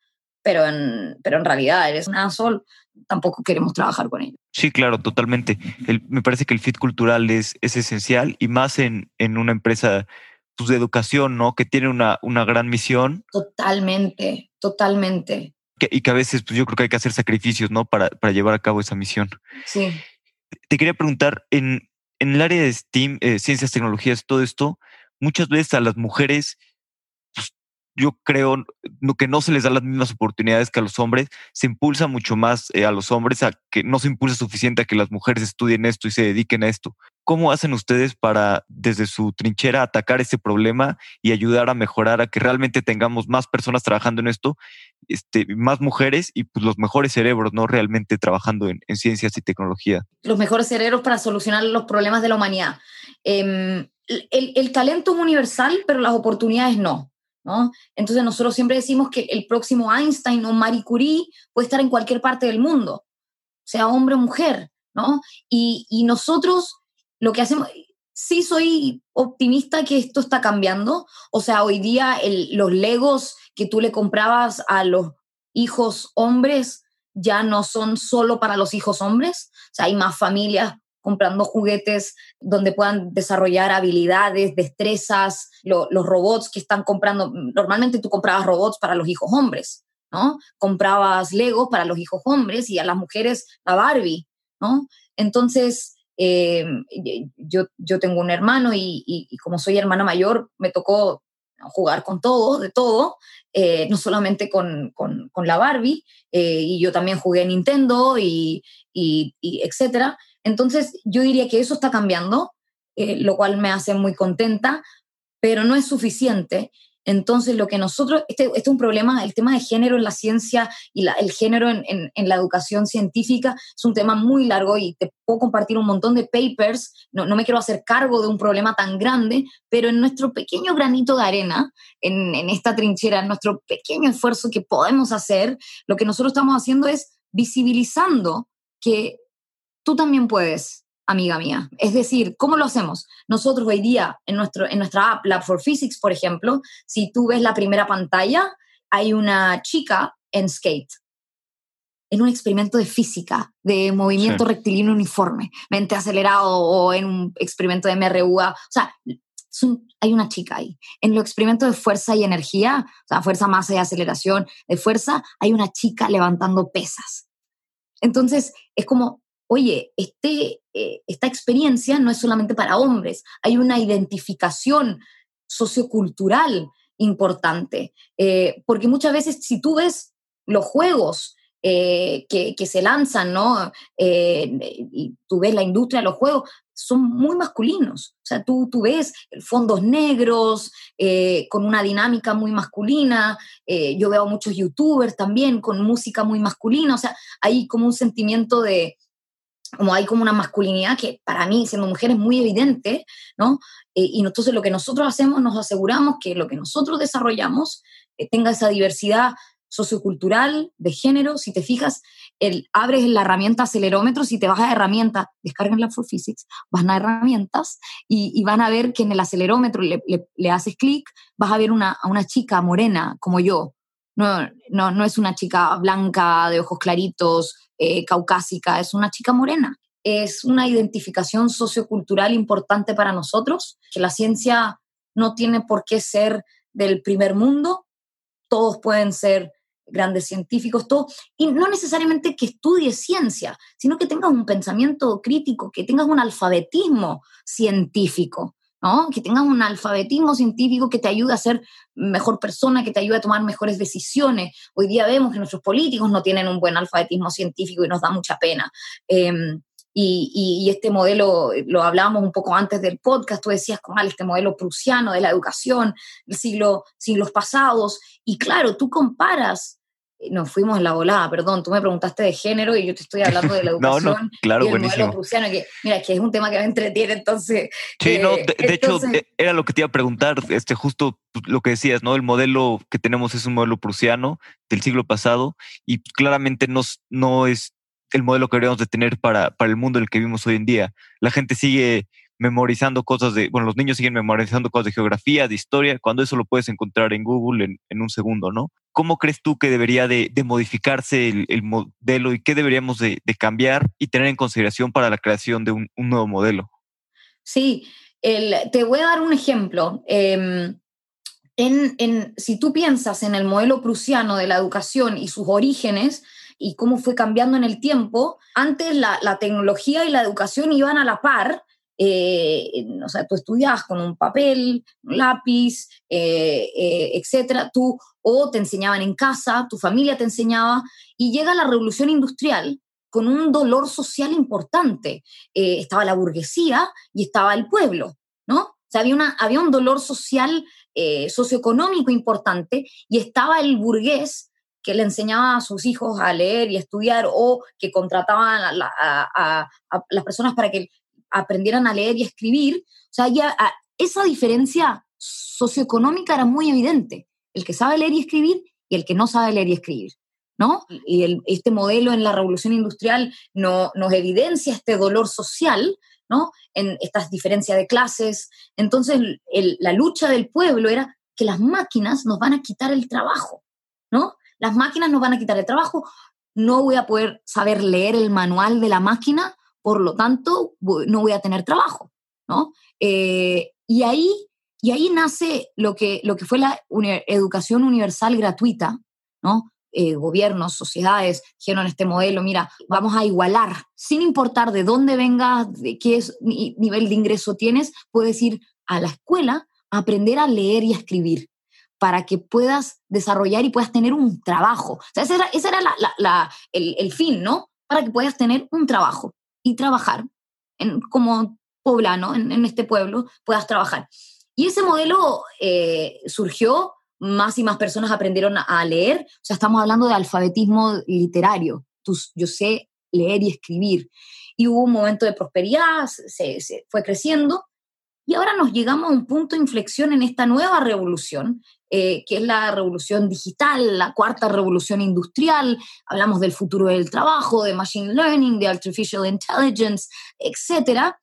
pero en, pero en realidad eres una sol, tampoco queremos trabajar con ellos. Sí, claro, totalmente. me parece que el fit cultural es, es esencial y más en, en una empresa pues, de educación, ¿no? Que tiene una, una gran misión. Totalmente, totalmente. y que a veces pues, yo creo que hay que hacer sacrificios, ¿no? Para, para llevar a cabo esa misión. Sí. Te quería preguntar, en, en el área de STEAM, eh, ciencias, tecnologías, todo esto, muchas veces a las mujeres yo creo que no se les da las mismas oportunidades que a los hombres, se impulsa mucho más eh, a los hombres a que no se impulsa suficiente a que las mujeres estudien esto y se dediquen a esto. ¿Cómo hacen ustedes para desde su trinchera atacar este problema y ayudar a mejorar a que realmente tengamos más personas trabajando en esto, este, más mujeres y pues, los mejores cerebros, no realmente trabajando en, ciencias y tecnología? Los mejores cerebros para solucionar los problemas de la humanidad. Em, el, el talento es universal, pero las oportunidades no. Entonces nosotros siempre decimos que el próximo Einstein o Marie Curie puede estar en cualquier parte del mundo, sea hombre o mujer, ¿no? Y, nosotros lo que hacemos, sí soy optimista que esto está cambiando, o sea, hoy día los legos que tú le comprabas a los hijos hombres ya no son solo para los hijos hombres, o sea, hay más familias comprando juguetes donde puedan desarrollar habilidades, destrezas, los robots que están comprando. Normalmente tú comprabas robots para los hijos hombres, ¿no? Comprabas Legos para los hijos hombres y a las mujeres la Barbie, ¿no? Entonces, eh, yo, yo tengo un hermano y, como soy hermana mayor, me tocó jugar con todo, de todo, eh, no solamente con, con, la Barbie, eh, y yo también jugué Nintendo y, y, y etcétera. Entonces, yo diría que eso está cambiando, eh, lo cual me hace muy contenta, pero no es suficiente. Entonces, lo que nosotros, este, este, es un problema, el tema de género en la ciencia y el género en, la educación científica es un tema muy largo y te puedo compartir un montón de papers, no, me quiero hacer cargo de un problema tan grande, pero en nuestro pequeño granito de arena, en, en esta trinchera, en nuestro pequeño esfuerzo que podemos hacer, lo que nosotros estamos haciendo es visibilizando que tú también puedes, amiga mía. Es decir, ¿cómo lo hacemos? Nosotros hoy día en, nuestro, en nuestra app, Lab for Physics, por ejemplo, si tú ves la primera pantalla, hay una chica en skate, en un experimento de física, de movimiento rectilíneo uniforme, mente acelerado o en un experimento de MRUA. O sea, hay una chica ahí. En los experimentos de fuerza y energía, o sea, fuerza, masa y aceleración de fuerza, hay una chica levantando pesas. Entonces, es como oye, este, eh, esta experiencia no es solamente para hombres, hay una identificación sociocultural importante, eh, porque muchas veces si tú ves los juegos eh, que, se lanzan, ¿no? y tú ves la industria de los juegos, son muy masculinos. O sea, tú, tú ves fondos negros, con una dinámica muy masculina. yo veo muchos youtubers también con música muy masculina. O sea, hay como un sentimiento de, como hay como una masculinidad que para mí, siendo mujer, es muy evidente, ¿no? Eh, y entonces lo que nosotros hacemos, nos aseguramos que lo que nosotros desarrollamos eh, tenga esa diversidad sociocultural, de género. Si te fijas, el, abres la herramienta acelerómetro, si te vas a herramienta, descargan la For Physics, van a herramientas y, van a ver que en el acelerómetro le, le, haces clic, vas a ver una, a una chica morena como yo. No, no, no es una chica blanca de ojos claritos, eh, caucásica, es una chica morena. Es una identificación sociocultural importante para nosotros, que la ciencia no tiene por qué ser del primer mundo, todos pueden ser grandes científicos, todo, y no necesariamente que estudies ciencia, sino que tengas un pensamiento crítico, que tengas un alfabetismo científico. Que tengas un alfabetismo científico que te ayude a ser mejor persona, que te ayude a tomar mejores decisiones. Hoy día vemos que nuestros políticos no tienen un buen alfabetismo científico y nos da mucha pena. Em, y, este modelo, lo hablábamos un poco antes del podcast, tú decías, con este modelo prusiano de la educación siglo, siglos pasados, y claro, tú comparas nos fuimos en la volada, perdón, tú me preguntaste de género y yo te estoy hablando de la educación [laughs] no, no, claro, y el buenísimo. modelo prusiano, que mira, que es un tema que me entretiene, entonces... Sí, no, de, hecho, e, era lo que te iba a preguntar, este, justo lo que decías, ¿no? El modelo que tenemos es un modelo prusiano del siglo pasado y claramente no, no es el modelo que deberíamos de tener para, para el mundo en el que vivimos hoy en día. La gente sigue memorizando cosas de, bueno, los niños siguen memorizando cosas de geografía, de historia, cuando eso lo puedes encontrar en Google en, un segundo, ¿no? ¿Cómo crees tú que debería de, modificarse el, el, modelo y qué deberíamos de, cambiar y tener en consideración para la creación de un, nuevo modelo? Sí, te voy a dar un ejemplo. Eh, en, en, si tú piensas en el modelo prusiano de la educación y sus orígenes, y cómo fue cambiando en el tiempo, antes la, la, tecnología y la educación iban a la par eh, o sea, tú estudiabas con un papel, un lápiz, eh, eh, etcétera, tú o te enseñaban en casa, tu familia te enseñaba, y llega la revolución industrial con un dolor social importante. Eh, estaba la burguesía y estaba el pueblo, ¿no? O sea, había, una, había un dolor social, socioeconómico importante y estaba el burgués que le enseñaba a sus hijos a leer y a estudiar o que contrataban a las personas para que aprendieran a leer y escribir. O sea, ya esa diferencia socioeconómica era muy evidente. El que sabe leer y escribir y el que no sabe leer y escribir. ¿no? Y este modelo en la revolución industrial no, nos evidencia este dolor social, ¿no? En estas diferencias de clases. Entonces, la lucha del pueblo era que las máquinas nos van a quitar el trabajo, ¿no? Las máquinas nos van a quitar el trabajo, no voy a poder saber leer el manual de la máquina, por lo tanto, no voy a tener trabajo, ¿no? Eh, y, ahí, y ahí nace lo que, lo que fue la uni educación universal gratuita, ¿no? Eh, gobiernos, sociedades, dijeron este modelo, mira, vamos a igualar, sin importar de dónde vengas, de qué es, ni, nivel de ingreso tienes, puedes ir a la escuela a aprender a leer y a escribir para que puedas desarrollar y puedas tener un trabajo. O sea, ese era, ese era la, la, la, el, el, fin, ¿no? Para que puedas tener un trabajo y trabajar en, como poblano en, este pueblo, puedas trabajar. Y ese modelo eh, surgió más y más personas aprendieron a leer, o sea, estamos hablando de alfabetismo literario, Tú, yo sé leer y escribir. Y hubo un momento de prosperidad, se, fue creciendo, y ahora nos llegamos a un punto de inflexión en esta nueva revolución, eh, que es la revolución digital, la cuarta revolución industrial. Hablamos del futuro del trabajo, de machine learning, de artificial intelligence, etc.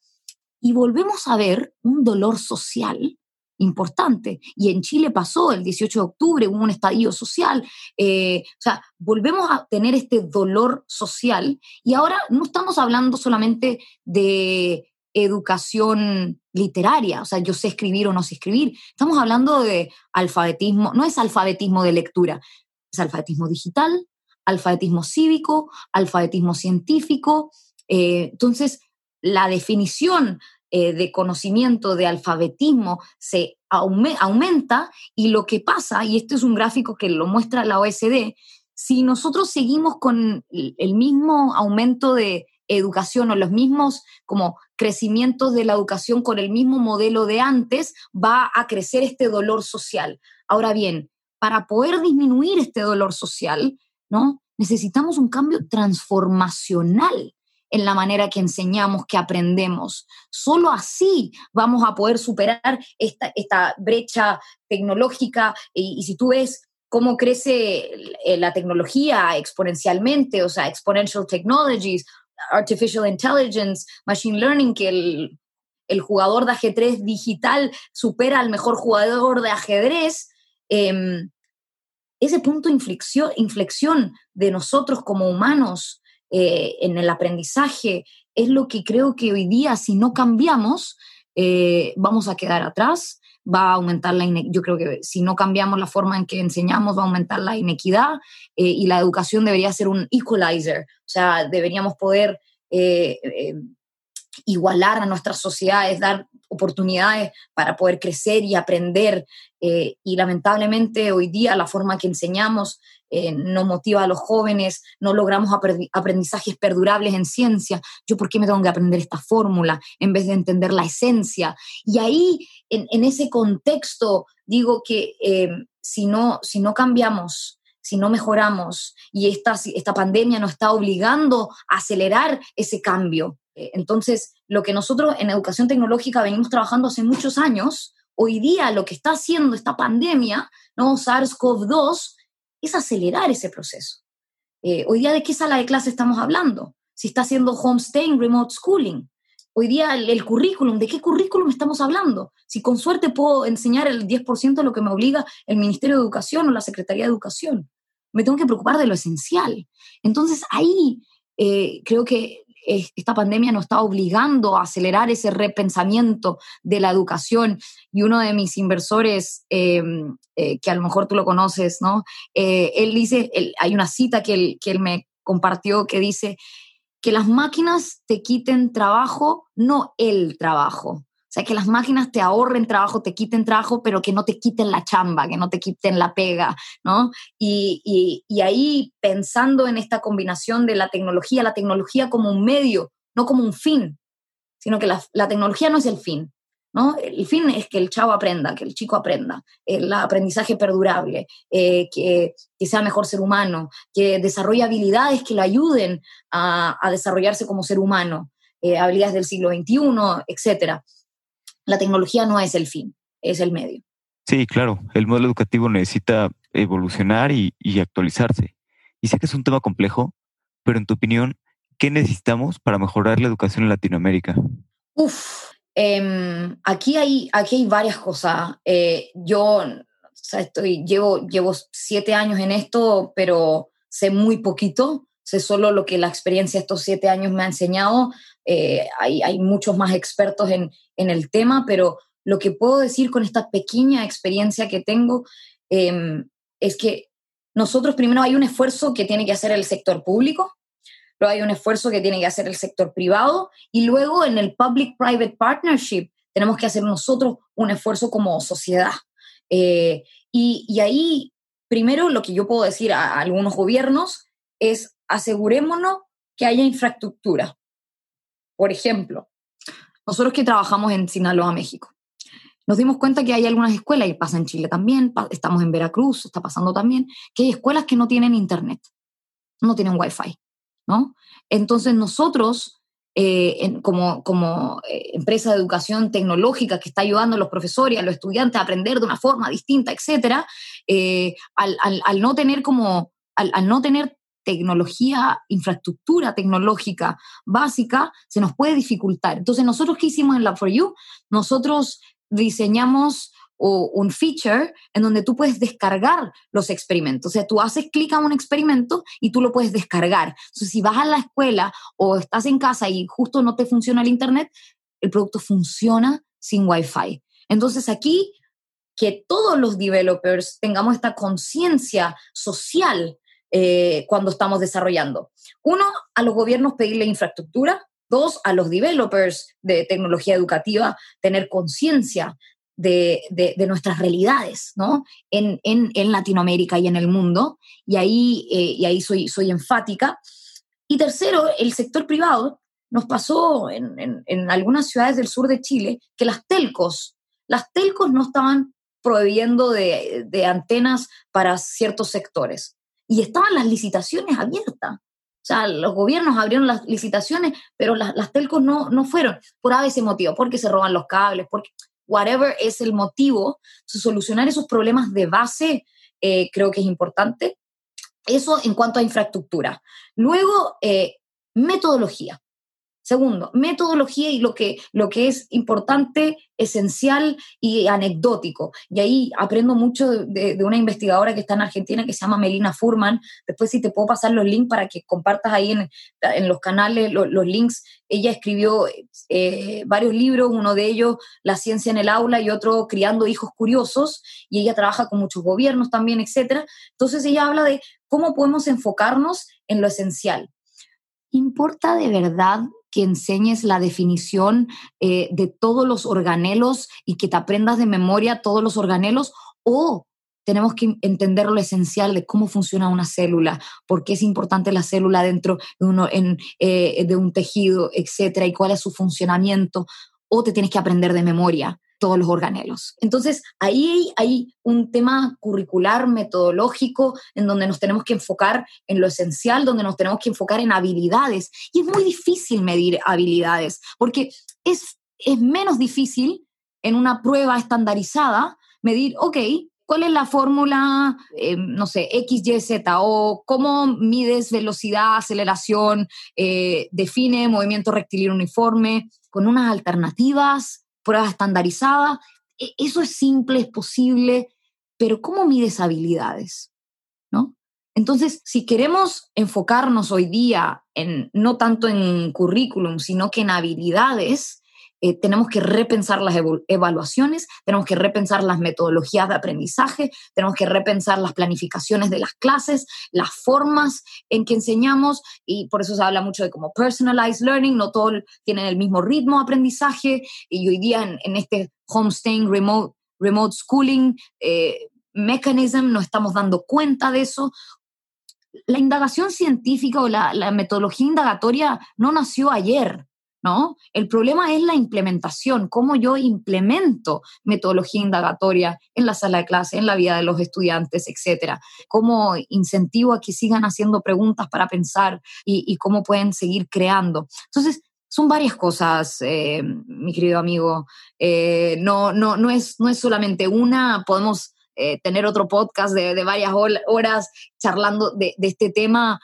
Y volvemos a ver un dolor social importante. Y en Chile pasó el 18 de octubre, hubo un estadio social. Eh, o sea, volvemos a tener este dolor social y ahora no estamos hablando solamente de educación literaria, o sea, yo sé escribir o no sé escribir. Estamos hablando de alfabetismo, no es alfabetismo de lectura, es alfabetismo digital, alfabetismo cívico, alfabetismo científico. Eh, entonces, la definición eh, de conocimiento, de alfabetismo, se aume aumenta y lo que pasa, y este es un gráfico que lo muestra la OSD, si nosotros seguimos con el mismo aumento de educación o los mismos como crecimientos de la educación con el mismo modelo de antes, va a crecer este dolor social. Ahora bien, para poder disminuir este dolor social, ¿no? Necesitamos un cambio transformacional en la manera que enseñamos, que aprendemos. Solo así vamos a poder superar esta, brecha tecnológica y, y si tú ves cómo crece la tecnología exponencialmente, o sea, exponential technologies, artificial intelligence, machine learning, que el, el jugador de ajedrez digital supera al mejor jugador de ajedrez, eh, ese punto de inflexión, inflexión, de nosotros como humanos eh, en el aprendizaje es lo que creo que hoy día, si no cambiamos, eh, vamos a quedar atrás, va a aumentar la inequidad. Yo creo que si no cambiamos la forma en que enseñamos, va a aumentar la inequidad eh, y la educación debería ser un equalizer, o sea, deberíamos poder eh, eh, igualar a nuestras sociedades, dar oportunidades para poder crecer y aprender. Eh, y lamentablemente hoy día la forma que enseñamos eh, no motiva a los jóvenes, no logramos aprendizajes perdurables en ciencia. Yo, ¿por qué me tengo que aprender esta fórmula en vez de entender la esencia? Y ahí, en, ese contexto, digo que eh, si, no, si no cambiamos, si no mejoramos y esta, esta pandemia nos está obligando a acelerar ese cambio, entonces, lo que nosotros en educación tecnológica venimos trabajando hace muchos años, hoy día lo que está haciendo esta pandemia, ¿no? SARS-CoV-2, es acelerar ese proceso. Eh, hoy día, ¿de qué sala de clase estamos hablando? Si está haciendo homestaying, remote schooling. Hoy día el, currículum, ¿de qué currículum estamos hablando? Si con suerte puedo enseñar el 10% de lo que me obliga el Ministerio de Educación o la Secretaría de Educación. Me tengo que preocupar de lo esencial. Entonces ahí eh, creo que esta pandemia nos está obligando a acelerar ese repensamiento de la educación. Y uno de mis inversores, em, eh, que a lo mejor tú lo conoces, ¿no? Eh, él dice, hay una cita que él, que él me compartió que dice que las máquinas te quiten trabajo, no el trabajo sea, que las máquinas te ahorren trabajo, te quiten trabajo, pero que no te quiten la chamba, que no te quiten la pega, ¿no? Y, ahí pensando en esta combinación de la tecnología, la tecnología como un medio, no como un fin, sino que la, tecnología no es el fin, ¿no? El fin es que el chavo aprenda, que el chico aprenda, el aprendizaje perdurable, eh, que, sea mejor ser humano, que desarrolle habilidades que le ayuden a, desarrollarse como ser humano, eh, habilidades del siglo XXI, etcétera la tecnología no es el fin, es el medio. Sí, claro, el modelo educativo necesita evolucionar y, actualizarse. Y sé que es un tema complejo, pero en tu opinión, ¿qué necesitamos para mejorar la educación en Latinoamérica? Uf, em, aquí, hay, aquí hay varias cosas. Eh, yo estoy, llevo, llevo siete años en esto, pero sé muy poquito. Sé solo lo que la experiencia de estos siete años me ha enseñado. Eh, hay, hay, muchos más expertos en, en, el tema, pero lo que puedo decir con esta pequeña experiencia que tengo em, es que nosotros primero hay un esfuerzo que tiene que hacer el sector público, luego hay un esfuerzo que tiene que hacer el sector privado y luego en el public-private partnership tenemos que hacer nosotros un esfuerzo como sociedad. Eh, y, y, ahí, primero, lo que yo puedo decir a algunos gobiernos es asegurémonos que haya infraestructura. Por ejemplo, nosotros que trabajamos en Sinaloa, México, nos dimos cuenta que hay algunas escuelas, y pasa en Chile también, estamos en Veracruz, está pasando también, que hay escuelas que no tienen internet, no tienen wifi, ¿no? Entonces nosotros, eh, como, como eh, empresa de educación tecnológica que está ayudando a los profesores a los estudiantes a aprender de una forma distinta, etcétera, eh, al, al, no tener como, al, al no tener tecnología, infraestructura tecnológica básica, se nos puede dificultar. Entonces, nosotros qué hicimos en la For You? Nosotros diseñamos un feature en donde tú puedes descargar los experimentos. O sea, tú haces clic a un experimento y tú lo puedes descargar. Entonces, si vas a la escuela o estás en casa y justo no te funciona el Internet, el producto funciona sin Wi-Fi. Entonces, aquí que todos los developers tengamos esta conciencia social eh, cuando estamos desarrollando. Uno, a los gobiernos pedirle infraestructura. Dos, a los developers de tecnología educativa tener conciencia de, nuestras realidades ¿no? en, Latinoamérica y en el mundo. Y ahí, eh, y ahí soy, soy enfática. Y tercero, el sector privado. Nos pasó en, en algunas ciudades del sur de Chile que las telcos, las telcos no estaban proveyendo de, de, antenas para ciertos sectores y estaban las licitaciones abiertas. O sea, los gobiernos abrieron las licitaciones, pero las, telcos no, no fueron por a ese motivo, porque se roban los cables, porque whatever es el motivo, solucionar esos problemas de base eh, creo que es importante. Eso en cuanto a infraestructura. Luego, eh, metodología. Segundo, metodología y lo que, lo que es importante, esencial y anecdótico. Y ahí aprendo mucho de, una investigadora que está en Argentina que se llama Melina Furman. Después si te puedo pasar los links para que compartas ahí en, en los canales los links. Ella escribió eh, varios libros, uno de ellos La ciencia en el aula y otro Criando hijos curiosos. Y ella trabaja con muchos gobiernos también, etc. Entonces ella habla de cómo podemos enfocarnos en lo esencial. ¿Importa de verdad que enseñes la definición eh, de todos los organelos y que te aprendas de memoria todos los organelos o tenemos que entender lo esencial de cómo funciona una célula, por qué es importante la célula dentro de, eh, de un tejido, etcétera, y cuál es su funcionamiento, o te tienes que aprender de memoria todos los organelos. Entonces, ahí hay un tema curricular, metodológico, en donde nos tenemos que enfocar en lo esencial, donde nos tenemos que enfocar en habilidades. Y es muy difícil medir habilidades, porque es, es menos difícil en una prueba estandarizada medir, ok, ¿Cuál es la fórmula, eh, no sé, X, Y, Z? ¿O cómo mides velocidad, aceleración, eh, define movimiento rectilíneo uniforme con unas alternativas, pruebas estandarizadas? E, eso es simple, es posible, pero ¿cómo mides habilidades? ¿No? Entonces, si queremos enfocarnos hoy día en no tanto en currículum, sino que en habilidades, eh, tenemos que repensar las evaluaciones, tenemos que repensar las metodologías de aprendizaje, tenemos que repensar las planificaciones de las clases, las formas en que enseñamos y por eso se habla mucho de como personalized learning, no todos tienen el mismo ritmo de aprendizaje y hoy día en, este homestaying, remote, remote schooling eh, mechanism nos estamos dando cuenta de eso. La indagación científica o la metodología indagatoria no nació ayer, ¿no? El problema es la implementación, cómo yo implemento metodología indagatoria en la sala de clase, en la vida de los estudiantes, etcétera. Cómo incentivo a que sigan haciendo preguntas para pensar y, cómo pueden seguir creando. Entonces, son varias cosas, eh, mi querido amigo. Eh, no, no, no, es, no es solamente una, podemos eh, tener otro podcast de, varias horas charlando de, este tema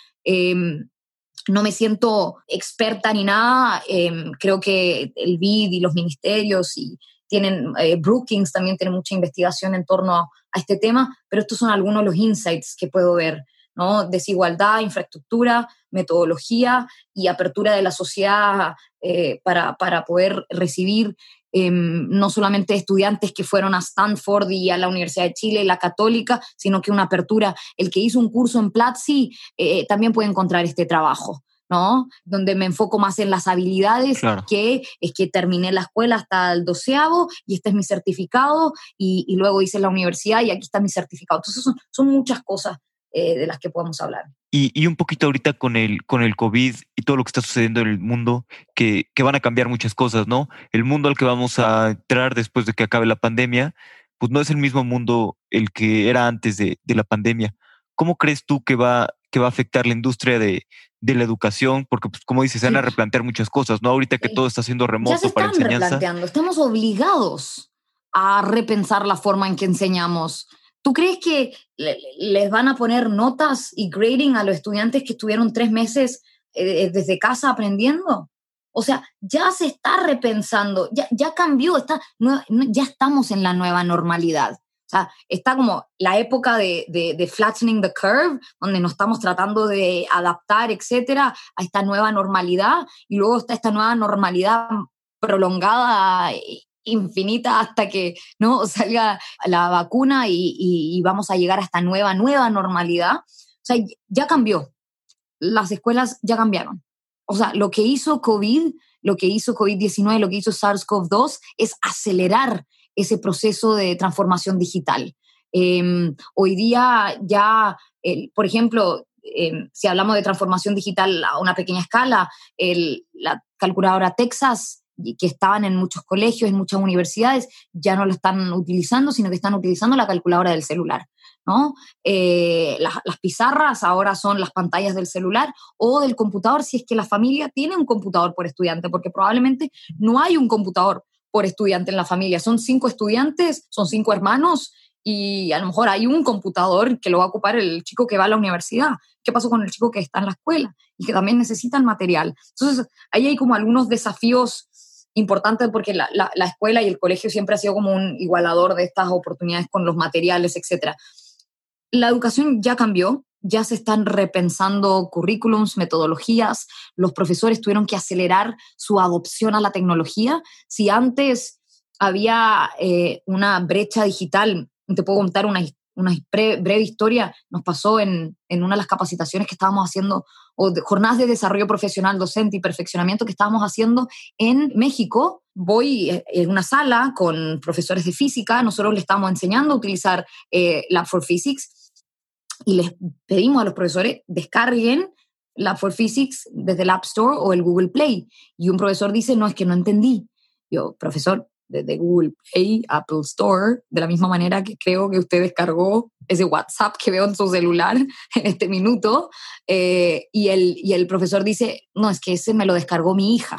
no me siento experta ni nada. Em, creo que el BID y los ministerios y tienen, eh, Brookings también tiene mucha investigación en torno a, este tema, pero estos son algunos de los insights que puedo ver, ¿no? Desigualdad, infraestructura, metodología y apertura de la sociedad eh, para, para poder recibir Em, no solamente estudiantes que fueron a Stanford y a la Universidad de Chile, la católica, sino que una apertura. El que hizo un curso en Platzi eh, también puede encontrar este trabajo. ¿no? Donde me enfoco más en las habilidades, que es que terminé la escuela hasta el doceavo y este es mi certificado y, luego hice la universidad y aquí está mi certificado. Entonces son, son muchas cosas eh, de las que podemos hablar. Y, un poquito ahorita con el, con el COVID y todo lo que está sucediendo en el mundo, que, que, van a cambiar muchas cosas, ¿no? El mundo al que vamos a entrar después de que acabe la pandemia, pues no es el mismo mundo el que era antes de, de la pandemia. ¿Cómo crees tú que va, que va a afectar la industria de, de la educación? Porque, pues, como dices, se van a replantear muchas cosas, ¿no? Ahorita que todo está siendo remoto ya se para enseñanza. Replanteando. Estamos obligados a repensar la forma en que enseñamos ¿Tú crees que les van a poner notas y grading a los estudiantes que estuvieron tres meses eh, desde casa aprendiendo? O sea, ya se está repensando, ya, ya cambió, está, ya estamos en la nueva normalidad. O sea, está como la época de, de, flattening the curve, donde nos estamos tratando de adaptar, etcétera, a esta nueva normalidad, y luego está esta nueva normalidad prolongada infinita hasta que no [laughs] salga la vacuna y, vamos a llegar a esta nueva, nueva normalidad. O sea, ya cambió. Las escuelas ya cambiaron. O sea, lo que hizo COVID, lo que hizo COVID-19, lo que hizo SARS-CoV-2 es acelerar ese proceso de transformación digital. Em, hoy día ya, por ejemplo, em, si hablamos de transformación digital a una pequeña escala, la calculadora Texas que estaban en muchos colegios, en muchas universidades, ya no lo están utilizando, sino que están utilizando la calculadora del celular. ¿no? Eh, las, pizarras ahora son las pantallas del celular o del computador, si es que la familia tiene un computador por estudiante, porque probablemente no hay un computador por estudiante en la familia. Son cinco estudiantes, son cinco hermanos y a lo mejor hay un computador que lo va a ocupar el chico que va a la universidad. ¿Qué pasó con el chico que está en la escuela y que también necesita el material? Entonces, ahí hay como algunos desafíos importante porque la, la, escuela y el colegio siempre ha sido como un igualador de estas oportunidades con los materiales, etc. La educación ya cambió, ya se están repensando currículums, metodologías, los profesores tuvieron que acelerar su adopción a la tecnología. Si antes había eh, una brecha digital, te puedo contar una, una breve, historia, nos pasó en, en, una de las capacitaciones que estábamos haciendo o jornadas de desarrollo profesional docente y perfeccionamiento que estábamos haciendo en México. Voy eh, en una sala con profesores de física, nosotros le estamos enseñando a utilizar eh, Lab for Physics y les pedimos a los profesores descarguen Lab for Physics desde el App Store o el Google Play. Y un profesor dice, no, es que no entendí. Yo, profesor, desde Google Play, Apple Store, de la misma manera que creo que usted descargó ese WhatsApp que veo en su celular [laughs] en este minuto, eh, y, el, y el profesor dice, no, es que ese me lo descargó mi hija,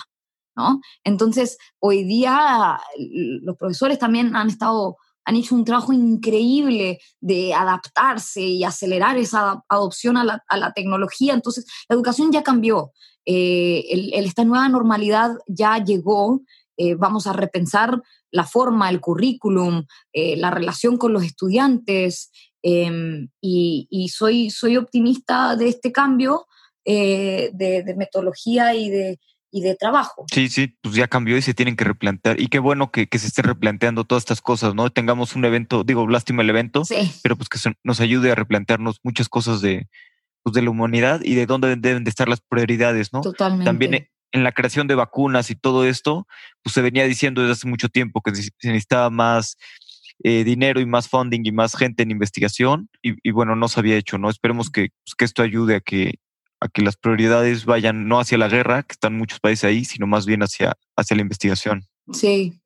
¿no? Entonces, hoy día los profesores también han estado han hecho un trabajo increíble de adaptarse y acelerar esa adopción a la, tecnología. Entonces, la educación ya cambió. Eh, esta nueva normalidad ya llegó eh, vamos a repensar la forma, el currículum, eh, la relación con los estudiantes em, y, soy, soy optimista de este cambio eh, de, metodología y de, y de trabajo. Sí, sí, pues ya cambió y se tienen que replantear. Y qué bueno que, se esté replanteando todas estas cosas, ¿no? Tengamos un evento, digo, lástima el evento, pero pues que nos ayude a replantearnos muchas cosas de, pues, de la humanidad y de dónde deben de estar las prioridades, ¿no? Totalmente. También en la creación de vacunas y todo esto, pues se venía diciendo desde hace mucho tiempo que se necesitaba más eh, dinero y más funding y más gente en investigación y, bueno, no se había hecho, ¿no? Esperemos que, pues, que esto ayude a que, a que las prioridades vayan no hacia la guerra, que están muchos países ahí, sino más bien hacia, hacia la investigación. Sí,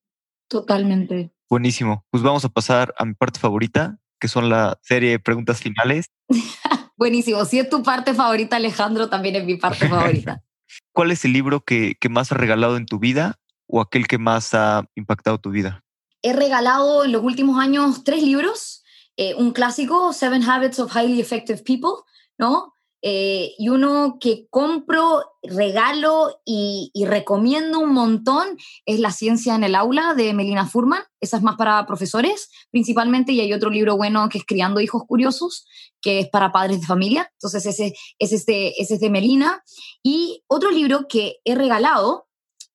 totalmente. Buenísimo. Pues vamos a pasar a mi parte favorita, que son la serie de preguntas finales. [laughs] Buenísimo. Si es tu parte favorita, Alejandro, también es mi parte [laughs] favorita. ¿Cuál es el libro que, más has regalado en tu vida o aquel que más ha impactado tu vida? He regalado en los últimos años tres libros. Eh, un clásico, Seven Habits of Highly Effective People, ¿no? Eh, y uno que compro, regalo y, recomiendo un montón es La ciencia en el aula de Melina Furman. Esa es más para profesores principalmente y hay otro libro bueno que es Criando hijos curiosos, que es para padres de familia. Entonces ese, ese, es, de, ese es de Melina. Y otro libro que he regalado,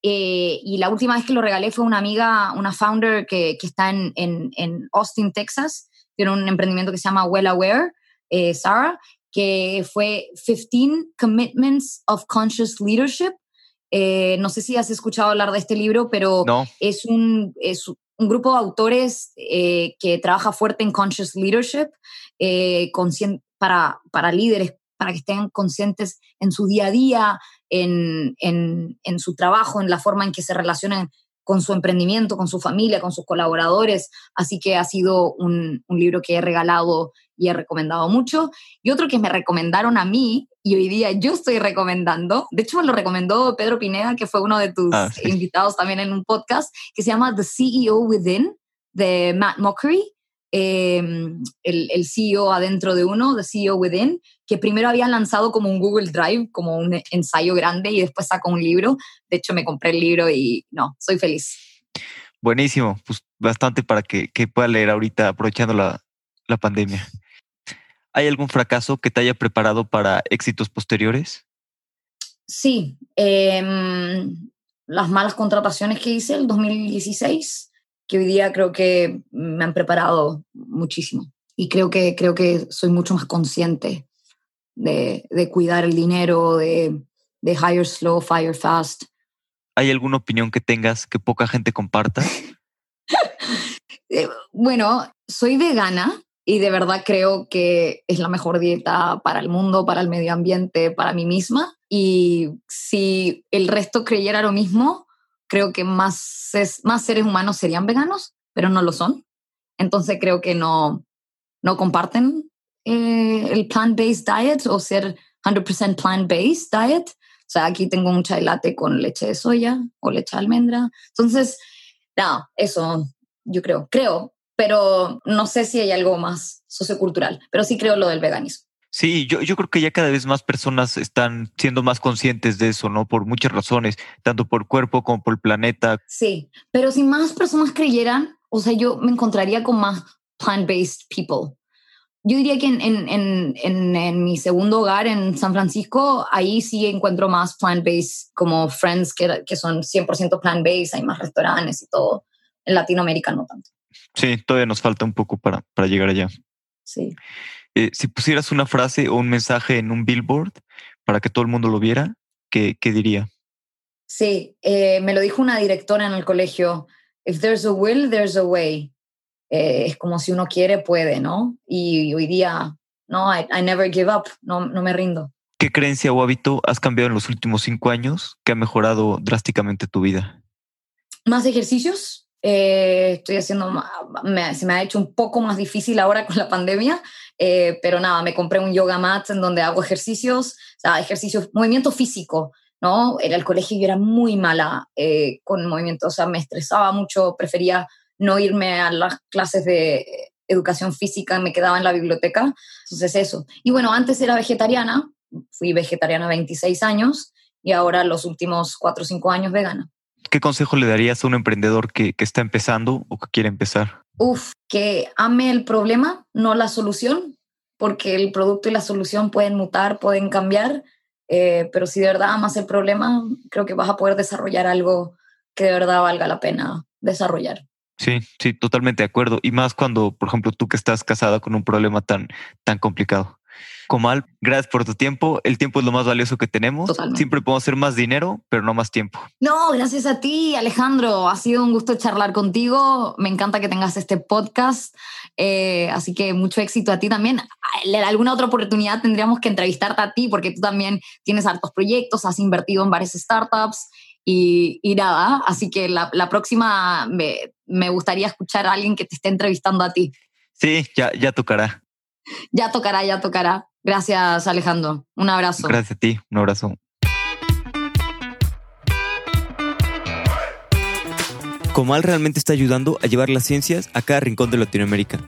eh, y la última vez que lo regalé fue una amiga, una founder que, que está en, en, en, Austin, Texas, tiene un emprendimiento que se llama Well Aware, eh, Sarah, que fue 15 Commitments of Conscious Leadership. Eh, no sé si has escuchado hablar de este libro, pero es, un, es un grupo de autores eh, que trabaja fuerte en Conscious Leadership eh, para, para líderes, para que estén conscientes en su día a día, en, en, en su trabajo, en la forma en que se relacionan con su emprendimiento, con su familia, con sus colaboradores. Así que ha sido un, un libro que he regalado y he recomendado mucho. Y otro que me recomendaron a mí y hoy día yo estoy recomendando, de hecho me lo recomendó Pedro Pineda, que fue uno de tus ah, invitados también en un podcast, que se llama The CEO Within, de Matt Mockery. Em, el, el, CEO adentro de uno, The CEO Within, que primero había lanzado como un Google Drive, como un ensayo grande y después sacó un libro. De hecho, me compré el libro y no, soy feliz. Buenísimo, pues bastante para que, que pueda leer ahorita aprovechando la, la pandemia. ¿Hay algún fracaso que te haya preparado para éxitos posteriores? Sí, em, las malas contrataciones que hice el 2016, que hoy día creo que me han preparado muchísimo. Y creo que, creo que soy mucho más consciente de, de cuidar el dinero, de, de hire slow, fire fast. ¿Hay alguna opinión que tengas que poca gente comparta? [laughs] Eh, bueno, soy vegana, y de verdad creo que es la mejor dieta para el mundo, para el medio ambiente, para mí misma. Y si el resto creyera lo mismo, creo que más, más seres humanos serían veganos, pero no lo son. Entonces creo que no, no comparten eh, el plant-based diet o ser 100% plant-based diet. O sea, aquí tengo mucha latte con leche de soya o leche de almendra. Entonces, no, eso yo creo, creo, pero no sé si hay algo más sociocultural, pero sí creo lo del veganismo. Sí, yo, yo creo que ya cada vez más personas están siendo más conscientes de eso, ¿no? Por muchas razones, tanto por cuerpo como por el planeta. Sí, pero si más personas creyeran, o sea, yo me encontraría con más plant-based people. Yo diría que en, en, en, en, mi segundo hogar en San Francisco, ahí sí encuentro más plant-based, como friends que, que son 100% plant-based, hay más restaurantes y todo. En Latinoamérica no tanto. Sí, todavía nos falta un poco para, para llegar allá. Sí. Eh, si pusieras una frase o un mensaje en un billboard, para que todo el mundo lo viera, ¿qué, qué diría? Sí, eh, me lo dijo una directora en el colegio. If there's a will, there's a way. Eh, es como si uno quiere, puede, ¿no? Y hoy día, no, I, I never give up, no, no me rindo. ¿Qué creencia o hábito has cambiado en los últimos cinco años que ha mejorado drásticamente tu vida? Más ejercicios. Eh, estoy haciendo, me, se me ha hecho un poco más difícil ahora con la pandemia, eh, pero nada, me compré un yoga mat en donde hago ejercicios, o sea, ejercicios, movimiento físico, ¿no? En el colegio yo era muy mala eh, con movimiento, o sea, me estresaba mucho, prefería no irme a las clases de educación física, me quedaba en la biblioteca, entonces eso. Y bueno, antes era vegetariana, fui vegetariana 26 años y ahora los últimos 4 o 5 años vegana. ¿Qué consejo le darías a un emprendedor que, que está empezando o que quiere empezar? Uf, que ame el problema, no la solución, porque el producto y la solución pueden mutar, pueden cambiar, eh, pero si de verdad amas el problema, creo que vas a poder desarrollar algo que de verdad valga la pena desarrollar. Sí, sí, totalmente de acuerdo. Y más cuando, por ejemplo, tú que estás casada con un problema tan, tan complicado. Comal, gracias por tu tiempo. El tiempo es lo más valioso que tenemos. Totalmente. Siempre podemos hacer más dinero, pero no más tiempo. No, gracias a ti, Alejandro. Ha sido un gusto charlar contigo. Me encanta que tengas este podcast. Eh, así que mucho éxito a ti también. Alguna otra oportunidad tendríamos que entrevistarte a ti porque tú también tienes hartos proyectos, has invertido en varias startups y, y nada. Así que la, la próxima me, me, gustaría escuchar a alguien que te esté entrevistando a ti. Sí, ya, ya tocará. Ya tocará, ya tocará. Gracias, Alejandro. Un abrazo. Gracias a ti. Un abrazo. Comal realmente está ayudando a llevar las ciencias a cada rincón de Latinoamérica.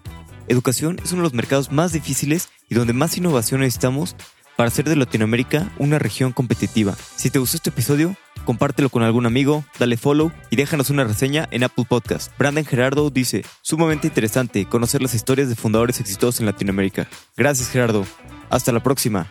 Educación es uno de los mercados más difíciles y donde más innovación necesitamos para hacer de Latinoamérica una región competitiva. Si te gustó este episodio, compártelo con algún amigo, dale follow y déjanos una reseña en Apple Podcast. Brandon Gerardo dice, sumamente interesante conocer las historias de fundadores exitosos en Latinoamérica. Gracias Gerardo. Hasta la próxima.